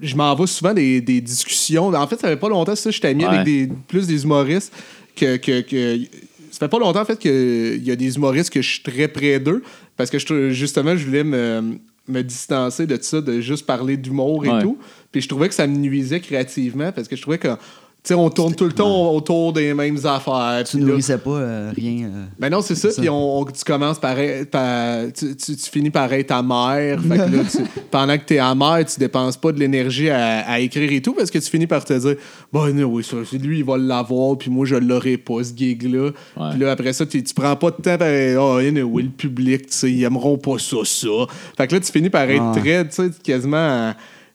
je m'en vais souvent des, des discussions. En fait, ça fait pas longtemps, ça, j'étais ami Ouais. avec des, plus des humoristes que, que, que- ça fait pas longtemps en fait qu'il y a des humoristes que je suis très près d'eux parce que je, justement je voulais me, me distancer de ça de juste parler d'humour et Ouais. tout puis je trouvais que ça me nuisait créativement parce que je trouvais que tu sais on tourne tout le temps autour des mêmes affaires Tu nourrissais pas euh, rien. euh, ben non, c'est ça. Puis on, on- tu commences par, être- par- tu, tu- tu finis par être amer. Fait que là, tu- pendant que tu es amer, tu dépenses pas de l'énergie à, à écrire et tout parce que tu finis par te dire Bon, non, oui, ça, lui, il va l'avoir, puis moi, je l'aurai pas, ce gig-là. Puis là, après ça, tu prends pas de temps. Ben, oh, anyway, le public, ils aimeront pas ça, ça. Fait que là, tu finis par être Ah. très, tu sais, quasiment.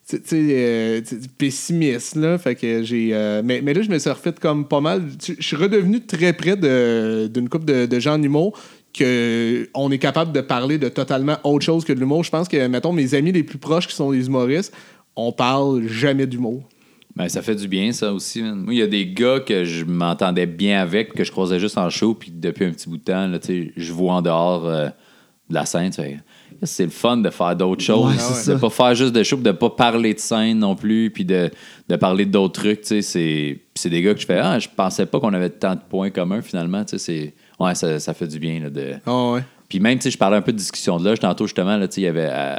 Tu sais, pessimiste là fait que j'ai euh, mais, mais là je me suis refait comme pas mal je suis redevenu très près d'une couple de, de gens en humour que on est capable de parler de totalement autre chose que de l'humour je pense que mettons mes amis les plus proches qui sont des humoristes on parle jamais d'humour Ben, ça fait du bien, ça aussi. man. Moi, il y a des gars que je m'entendais bien avec, que je croisais juste en show, puis depuis un petit bout de temps, là, je vois en dehors euh, de la scène. C'est le fun de faire d'autres choses. Ouais, c'est de ça. pas faire juste de show, de pas parler de scène non plus, puis de, de parler d'autres trucs. tu sais, C'est c'est des gars que je fais, ah, je pensais pas qu'on avait tant de points communs finalement. tu sais, c'est Ouais, ça, ça fait du bien là, de. ah ouais Puis même, je parlais un peu de discussion de là. Tantôt, justement, là, tu sais, il y avait euh,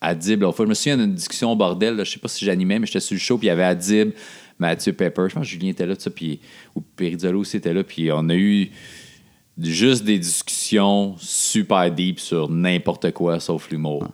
Adib. Fois, je me souviens d'une discussion au bordel. Là, je sais pas si j'animais, mais j'étais sur le show. Puis il y avait Adib, Mathieu Pepper. Je pense que Julien était là. Puis, ou Perizzolo aussi était là. Puis on a eu juste des discussions super deep sur n'importe quoi sauf l'humour.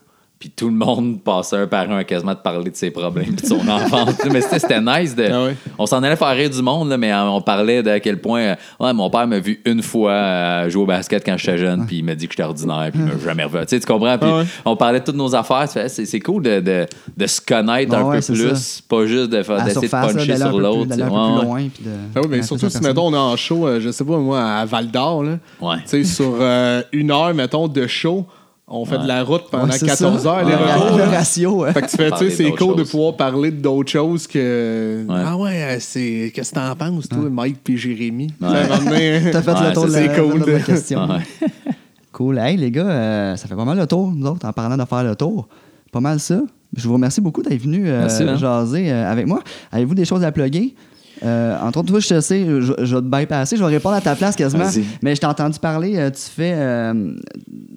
Puis tout le monde passait un par un à quasiment de parler de ses problèmes puis de son enfance. mais c'était nice. De, Ah. On s'en allait faire rire du monde, là, mais euh, on parlait de à quel point euh, ouais, mon père m'a vu une fois euh, jouer au basket quand j'étais jeune, puis il m'a dit que j'étais ordinaire, puis il m'a jamais revu. Tu comprends? Puis Ah ouais. on parlait de toutes nos affaires. tu fais, C'est c'est cool de, de, de se connaître Ah un ouais, peu plus, ça. pas juste de faire d'essayer de puncher sur l'autre. d'aller un peu Ouais, plus ouais. loin. puis de Ah oui, mais surtout si, mettons, on est en show, euh, je sais pas, moi, à Val d'Or, là. Ouais. Tu sais, sur euh, une heure, mettons, de show, on fait de la route pendant Ouais, c'est 14 ça. heures, Ouais, les retours. Le ratio. Fait que tu fais, tu sais, c'est cool de pouvoir parler d'autres choses que. Ouais. Ah ouais, euh, c'est. Qu'est-ce que t'en penses, toi, Mike puis Jérémy? T'as fait Ouais, le tour de la, c'est cool de la question. Ouais. Cool. Hey, les gars, euh, ça fait pas mal le tour, nous autres, en parlant de faire le tour. Pas mal ça. Je vous remercie beaucoup d'être venu euh, man. jaser euh, avec moi. Avez-vous des choses à plugger? Euh, entre autres, toi, je te sais, je, je vais te bypasser, je vais répondre à ta place quasiment. Mais je t'ai entendu parler, euh, tu fais, euh,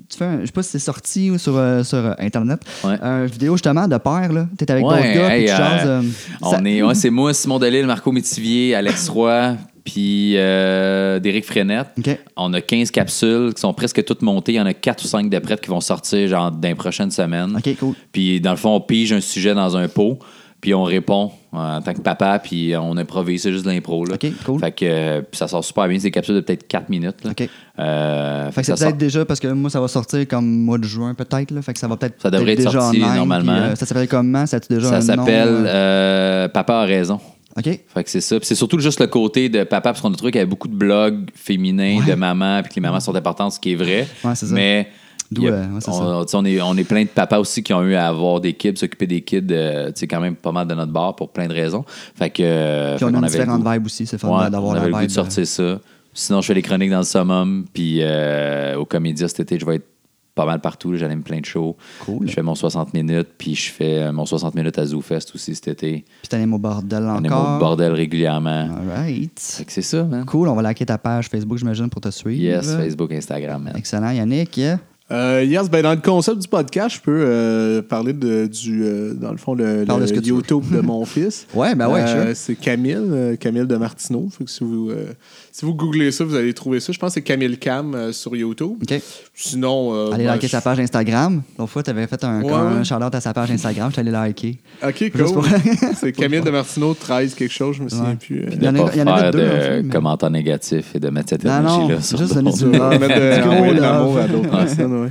tu fais un- je sais pas si c'est sorti ou sur, euh, sur Internet, Ouais. une vidéo justement de père, là. T'es avec Ouais, d'autres gars, hey, puis tu euh, On ça- est, ouais, c'est moi, Simon Delille, Marco Métivier, Alex Roy, puis euh, Déric Frenette. On a 15 capsules qui sont presque toutes montées. Il y en a 4 ou 5 de prêtes qui vont sortir genre dans les prochaines semaines. OK, cool. Puis dans le fond, on pige un sujet dans un pot, puis on répond en tant que papa, puis on improvise, c'est juste de l'impro. Là. OK, cool. Fait que euh, puis ça sort super bien. C'est des capsules de peut-être 4 minutes. Là. OK. Euh, Fait que c'est peut-être sort- déjà parce que moi ça va sortir comme mois de juin peut-être là. Fait que ça va peut-être Ça devrait être déjà sorti online, normalement. puis, euh, ça s'appelle comment? Ça déjà s'appelle Papa a raison. OK. Fait que c'est ça. Puis c'est surtout juste le côté de papa, parce qu'on a trouvé qu'il y avait beaucoup de blogs féminins Ouais. de maman, puis que les mamans sont importantes, ce qui est vrai. Ouais, c'est ça. Mais D'où, a- euh, ouais, c'est on, on est, on est plein de papas aussi qui ont eu à avoir des kids, s'occuper des kids, euh, tu sais, quand même pas mal de notre bar pour plein de raisons. Fait que. euh, Puis fait on a avait le différentes goût. vibes aussi, c'est fun Ouais, d'avoir on la avait le goût vibe. de sortir ça. Sinon, je fais les chroniques dans le summum, puis euh, au Comédia cet été, je vais être pas mal partout. J'anime plein de shows. Cool. Je fais mon 60 minutes, puis je fais euh, mon 60 minutes à ZooFest aussi cet été. Puis t'animes au bordel On encore. au bordel régulièrement. Alright. Fait que c'est ça, man. Cool, on va liker ta page Facebook, j'imagine, pour te suivre. Yes, Facebook, Instagram, man. Excellent, Yannick. Yeah. Euh, yes, ben dans le concept du podcast, je peux euh, parler de, du, euh, dans le fond, le, de le tu YouTube de mon fils. Ouais, ben ouais, Euh, sure. C'est Camille, euh, Camille de Martineau. Fait que si, vous, euh, si vous googlez ça, vous allez trouver ça. Je pense que c'est Camille Cam euh, sur YouTube. OK. Sinon. euh, Allez ben, liker je- sa page Instagram. L'autre fois, tu avais fait un, Ouais, un shout-out à sa page Instagram. Je suis allé liker. Ok, cool. pour- c'est Camille de Martineau, 13 quelque chose, je me souviens Ouais. plus. Il y en de a- pas il y en deux, en fait, de mais- commentaires négatifs et de mettre cette énergie-là sur juste du mettre de, Gros envoyer ouais.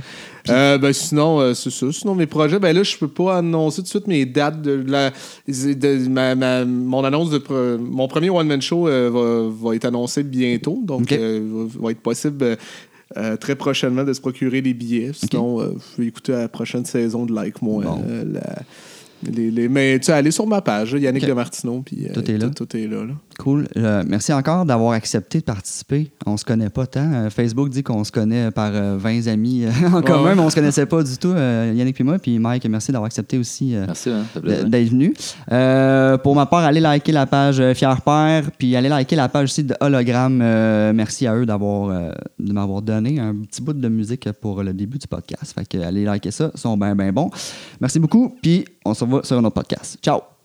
Euh, ben sinon, euh, c'est ça. Sinon, mes projets, ben là, je peux pas annoncer tout de suite mes dates de la. de- ma- ma- mon annonce de. pre- mon premier one-man show euh, va, va être annoncé bientôt. Donc, Ok. euh, va, va être possible très prochainement de se procurer les billets. Sinon, vous pouvez écouter la prochaine saison de Like Moi. Bon. la- les, les- mais tu sais, allez sur ma page, là, Yannick Ok. de Martineau. Puis, Tout est là. Tout, tout est là. là. Cool. Euh, merci encore d'avoir accepté de participer. On se connaît pas tant. Euh, Facebook dit qu'on se connaît par euh, 20 amis euh, en commun, ouais. mais on se connaissait pas du tout. Yannick et moi. Puis Mike, merci d'avoir accepté aussi hein, d'être venu. Pour ma part, allez liker la page Fier Père, puis allez liker la page aussi de Hologramme. Merci à eux d'avoir de m'avoir donné un petit bout de musique pour le début du podcast. Fait que allez liker ça, ils sont bien bien bons. Merci beaucoup, puis on se revoit sur un autre podcast. Ciao.